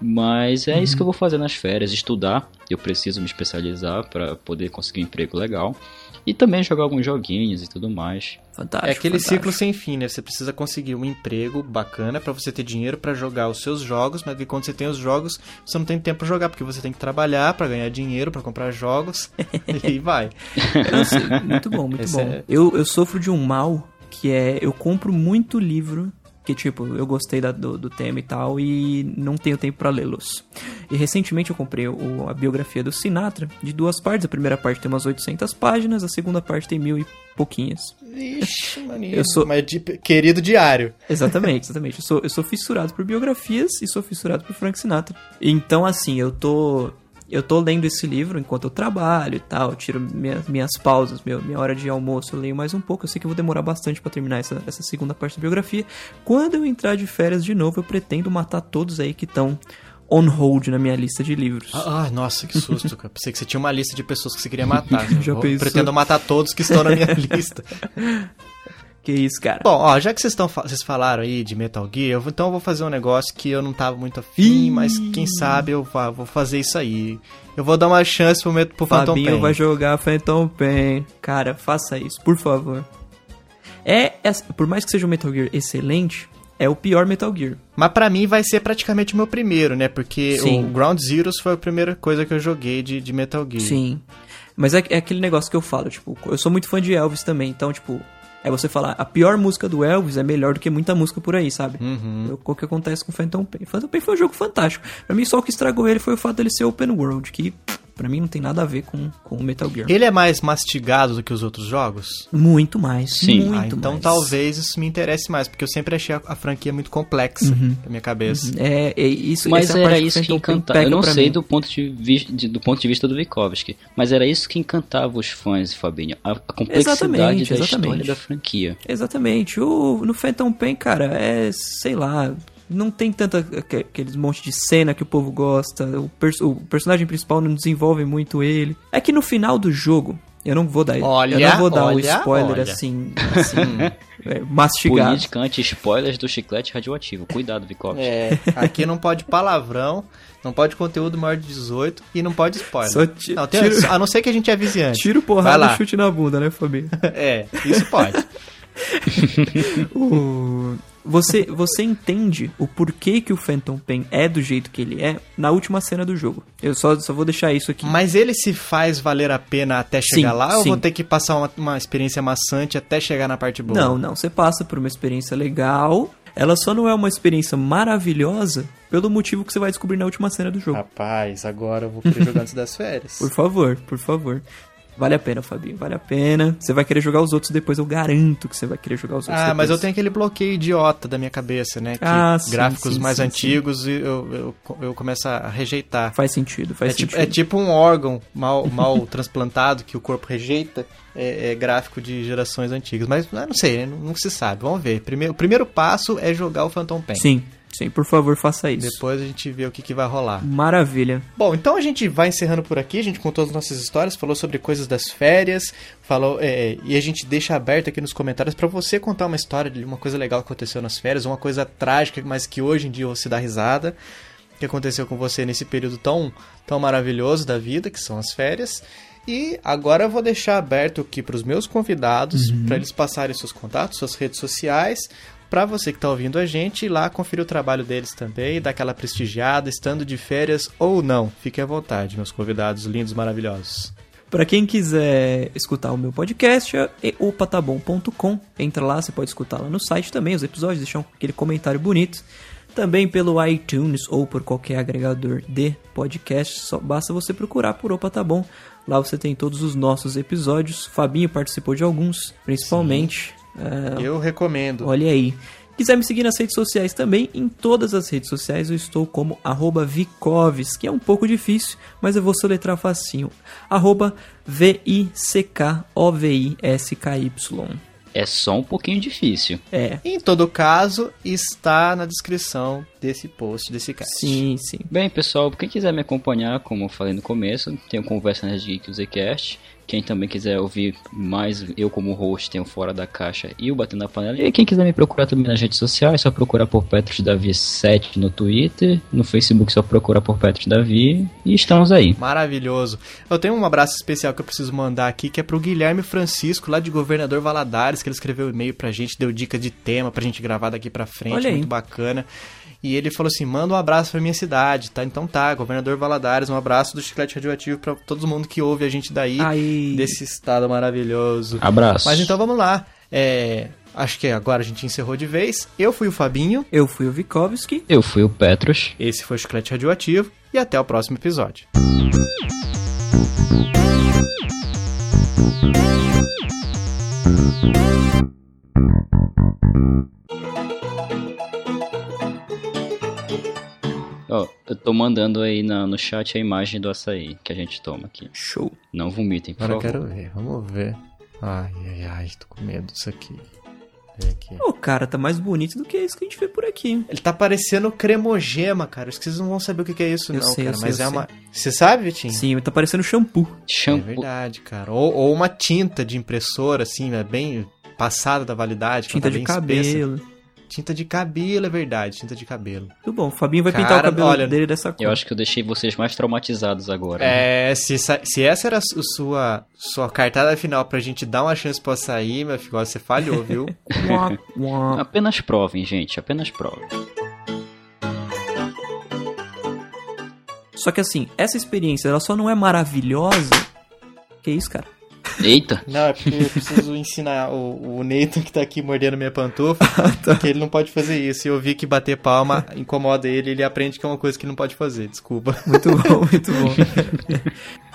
Speaker 2: Mas é isso que eu vou fazer nas férias, estudar. Eu preciso me especializar pra poder conseguir um emprego legal. E também jogar alguns joguinhos e tudo mais.
Speaker 3: Fantástico.
Speaker 1: é aquele
Speaker 3: fantástico.
Speaker 1: ciclo sem fim, né? Você precisa conseguir um emprego bacana pra você ter dinheiro pra jogar os seus jogos, mas que quando você tem os jogos, você não tem tempo pra jogar, porque você tem que trabalhar pra ganhar dinheiro, pra comprar jogos, [laughs] e vai.
Speaker 3: Muito bom, muito
Speaker 1: Esse
Speaker 3: bom.
Speaker 1: é-
Speaker 3: Eu, eu sofro de um mal que é eu compro muito livro que tipo, eu gostei da- do, do tema e tal, e não tenho tempo pra lê-los. E recentemente eu comprei o- a biografia do Sinatra, de duas partes. A primeira parte tem umas 800 páginas, a segunda parte tem mil e pouquinhas.
Speaker 1: Ixi, maninho.
Speaker 3: Eu sou-
Speaker 1: Mas de querido diário.
Speaker 3: Exatamente, exatamente. Eu sou, eu sou fissurado por biografias e sou fissurado por Frank Sinatra. Então, assim, eu tô. Eu tô lendo esse livro enquanto eu trabalho e tal, tiro minhas, minhas pausas, meu, minha hora de almoço, eu leio mais um pouco. Eu sei que eu vou demorar bastante pra terminar essa, essa segunda parte da biografia. Quando eu entrar de férias de novo, eu pretendo matar todos aí que estão on hold na minha lista de livros.
Speaker 1: Ah, ah, nossa, que susto, cara. Pensei que você tinha uma lista de pessoas que você queria matar. [laughs]
Speaker 3: Já
Speaker 1: Eu
Speaker 3: pensou?
Speaker 1: Pretendo matar todos que estão na minha [laughs] lista.
Speaker 3: Que isso, cara.
Speaker 1: Bom, ó, já que vocês, vocês falaram aí de Metal Gear, eu então eu vou fazer um negócio que eu não tava muito afim,
Speaker 3: Ih.
Speaker 1: mas quem sabe eu vou fazer isso aí. Eu vou dar uma chance pro, pro Phantom
Speaker 3: Fabinho
Speaker 1: Pain.
Speaker 3: vai jogar Phantom Pain. Cara, faça isso, por favor. É, é- por mais que seja um Metal Gear excelente, é o pior Metal Gear.
Speaker 1: Mas pra mim vai ser praticamente o meu primeiro, né? Porque
Speaker 3: Sim.
Speaker 1: o Ground Zeroes foi a primeira coisa que eu joguei de, de Metal Gear.
Speaker 3: Sim. Mas é, é aquele negócio que eu falo, tipo, eu sou muito fã de Elvis também, então, tipo, é você falar, a pior música do Elvis é melhor do que muita música por aí, sabe?
Speaker 1: Uhum.
Speaker 3: É O que acontece com Phantom Pain. Phantom Pain foi um jogo fantástico. Pra mim, só o que estragou ele foi o fato dele ser open world, que pra mim não tem nada a ver com, com o Metal Gear.
Speaker 1: Ele é mais mastigado do que os outros jogos?
Speaker 3: Muito mais.
Speaker 2: Sim.
Speaker 3: Muito
Speaker 1: ah, então
Speaker 3: mais.
Speaker 1: talvez isso me interesse mais, porque eu sempre achei a, a franquia muito complexa na minha cabeça.
Speaker 3: É, é isso
Speaker 2: Mas
Speaker 3: é
Speaker 2: era
Speaker 3: parte
Speaker 2: isso que
Speaker 3: Pain
Speaker 2: encantava. Eu não sei
Speaker 3: mim.
Speaker 2: do ponto de, vista, do ponto de vista do Vikovsky, mas era isso que encantava os fãs, Fabinho. A, a complexidade
Speaker 3: Exatamente,
Speaker 2: da
Speaker 3: exatamente.
Speaker 2: história da franquia.
Speaker 3: Exatamente. O, no Phantom Pain, cara, é, sei lá, não tem tanta aque- aqueles monte de cena que o povo gosta. O, pers- o personagem principal não desenvolve muito ele. É que no final do jogo, eu não vou dar,
Speaker 1: Olha,
Speaker 3: eu não vou dar o
Speaker 1: olha,
Speaker 3: spoiler
Speaker 1: olha.
Speaker 3: assim, [laughs] assim é, mastigado.
Speaker 2: Política anti-spoilers do chiclete radioativo. Cuidado, Vikovsky.
Speaker 1: É, aqui não pode palavrão, não pode conteúdo maior de 18 e não pode spoiler.
Speaker 3: Só ti-
Speaker 1: não, tem-
Speaker 3: tiro-
Speaker 1: a não ser que a gente avise antes.
Speaker 3: Tiro,
Speaker 1: Vai
Speaker 3: porrada e chute na bunda, né, Fabinho?
Speaker 1: É, isso pode.
Speaker 3: O- [laughs] [laughs] Você, você entende o porquê que o Phantom Pain é do jeito que ele é na última cena do jogo. Eu só, só vou deixar isso aqui.
Speaker 1: Mas ele se faz valer a pena até chegar
Speaker 3: Sim,
Speaker 1: lá ou eu
Speaker 3: sim.
Speaker 1: vou ter que passar uma, uma experiência maçante até chegar na parte boa?
Speaker 3: Não, não. Você passa por uma experiência legal. Ela só não é uma experiência maravilhosa pelo motivo que você vai descobrir na última cena do jogo.
Speaker 1: Rapaz, agora eu vou querer jogar antes das férias.
Speaker 3: Por favor, por favor. Vale a pena, Fabinho, vale a pena. Você vai querer jogar os outros depois, eu garanto que você vai querer jogar os outros
Speaker 1: Ah, mas
Speaker 3: depois.
Speaker 1: eu tenho aquele bloqueio idiota da minha cabeça, né? Que
Speaker 3: Ah, sim,
Speaker 1: gráficos
Speaker 3: sim,
Speaker 1: mais
Speaker 3: sim,
Speaker 1: antigos e eu, eu, eu começo a rejeitar.
Speaker 3: Faz sentido, faz
Speaker 1: É tipo,
Speaker 3: sentido.
Speaker 1: é tipo um órgão mal, mal [laughs] transplantado que o corpo rejeita. É, é gráfico de gerações antigas. Mas ah, não sei, não, não se sabe. Vamos ver. Primeiro, o primeiro passo é jogar o Phantom Pain.
Speaker 3: Sim, sim, por favor, faça isso.
Speaker 1: Depois a gente vê o que, que vai rolar.
Speaker 3: Maravilha.
Speaker 1: Bom, então a gente vai encerrando por aqui. A gente contou as nossas histórias, falou sobre coisas das férias, falou é, e a gente deixa aberto aqui nos comentários pra você contar uma história de uma coisa legal que aconteceu nas férias, uma coisa trágica, mas que hoje em dia você dá risada, que aconteceu com você nesse período tão, tão maravilhoso da vida, que são as férias. E agora eu vou deixar aberto aqui para os meus convidados, para eles passarem seus contatos, suas redes sociais, para você que está ouvindo a gente ir lá conferir o trabalho deles também, dar aquela prestigiada, estando de férias ou não. Fique à vontade, meus convidados lindos, maravilhosos.
Speaker 3: Pra quem quiser escutar o meu podcast, é opatabom.com. Entra lá, você pode escutar lá no site também os episódios, deixar aquele comentário bonito. Também pelo iTunes ou por qualquer agregador de podcast, só basta você procurar por Opa Tá Bom. Lá você tem todos os nossos episódios. Fabinho participou de alguns, principalmente. É,
Speaker 1: Eu recomendo.
Speaker 3: Olha aí. Quiser me seguir nas redes sociais também, em todas as redes sociais eu estou como arroba Vicoves, que é um pouco difícil, mas eu vou soletrar facinho. Arroba V-I-C-K-O-V-I-S-K-Y.
Speaker 2: É só um pouquinho difícil.
Speaker 3: É,
Speaker 1: Em todo caso, está na descrição desse post, desse cast.
Speaker 3: sim, sim.
Speaker 2: Bem, pessoal, quem quiser me acompanhar, como eu falei no começo, tem o Conversa Nerd Geek e o Zcast. Quem também quiser ouvir mais eu como host, tem o Fora da Caixa e o Batendo na Panela. E quem quiser me procurar também nas redes sociais, é só procurar por Petros Davi 7 no Twitter, no Facebook só procurar por Petros Davi e estamos aí.
Speaker 1: Maravilhoso. Eu tenho um abraço especial que eu preciso mandar aqui, que é pro Guilherme Francisco, lá de Governador Valadares, que ele escreveu um e-mail pra gente, deu dica de tema pra gente gravar daqui pra frente,
Speaker 3: Olha aí.
Speaker 1: muito bacana. E ele falou assim: manda um abraço pra minha cidade, tá? Então tá, Governador Valadares, um abraço do Chiclete Radioativo pra todo mundo que ouve a gente daí,
Speaker 3: Aí.
Speaker 1: Desse estado maravilhoso.
Speaker 2: Abraço.
Speaker 1: Mas então vamos lá. É, acho que agora a gente encerrou de vez. Eu fui o Fabinho,
Speaker 3: Eu fui o Vikovski.
Speaker 2: Eu fui o Petros.
Speaker 1: esse foi o Chiclete Radioativo e até o próximo episódio.
Speaker 2: Ó, eu tô mandando aí na- no chat a imagem do açaí que a gente toma aqui.
Speaker 3: Show.
Speaker 2: Não vomitem, por
Speaker 1: Agora eu
Speaker 2: favor.
Speaker 1: quero ver, vamos ver. Ai, ai, ai, tô com medo disso aqui. Aqui.
Speaker 3: Ô, cara, tá mais bonito do que isso que a gente vê por aqui.
Speaker 1: Ele tá parecendo cremogema, cara. Acho que vocês não vão saber o que é isso,
Speaker 3: Eu
Speaker 1: não,
Speaker 3: sei,
Speaker 1: cara.
Speaker 3: sei,
Speaker 1: Mas é
Speaker 3: sei.
Speaker 1: uma. Você sabe, Vitinho?
Speaker 3: Sim, tá parecendo shampoo.
Speaker 1: É
Speaker 2: Shampoo.
Speaker 1: verdade, cara. Ou, ou uma tinta de impressora, assim, né? Bem passada da validade. que
Speaker 3: Tinta
Speaker 1: ela
Speaker 3: de
Speaker 1: tá bem espessa. Tinta de cabelo, é verdade. Tinta de cabelo.
Speaker 3: Tudo bom, o Fabinho vai pintar
Speaker 1: Cara,
Speaker 3: o cabelo
Speaker 1: olha,
Speaker 3: dele dessa cor.
Speaker 2: Eu acho que eu deixei vocês mais traumatizados agora. né?
Speaker 1: É, se, sa- se essa era a su- sua, sua cartada final pra gente dar uma chance pra sair, meu filho, você falhou, viu? [laughs]
Speaker 2: Apenas provem, gente. Apenas provem.
Speaker 3: Só que assim, essa experiência, ela só não é maravilhosa. Que isso, cara?
Speaker 2: Eita!
Speaker 1: Não, é porque eu preciso ensinar o, o Nathan que tá aqui mordendo minha pantufa, [laughs] que ele não pode fazer isso. E eu vi que bater palma incomoda ele, ele aprende que é uma coisa que não pode fazer, desculpa.
Speaker 3: Muito bom, muito bom. [laughs]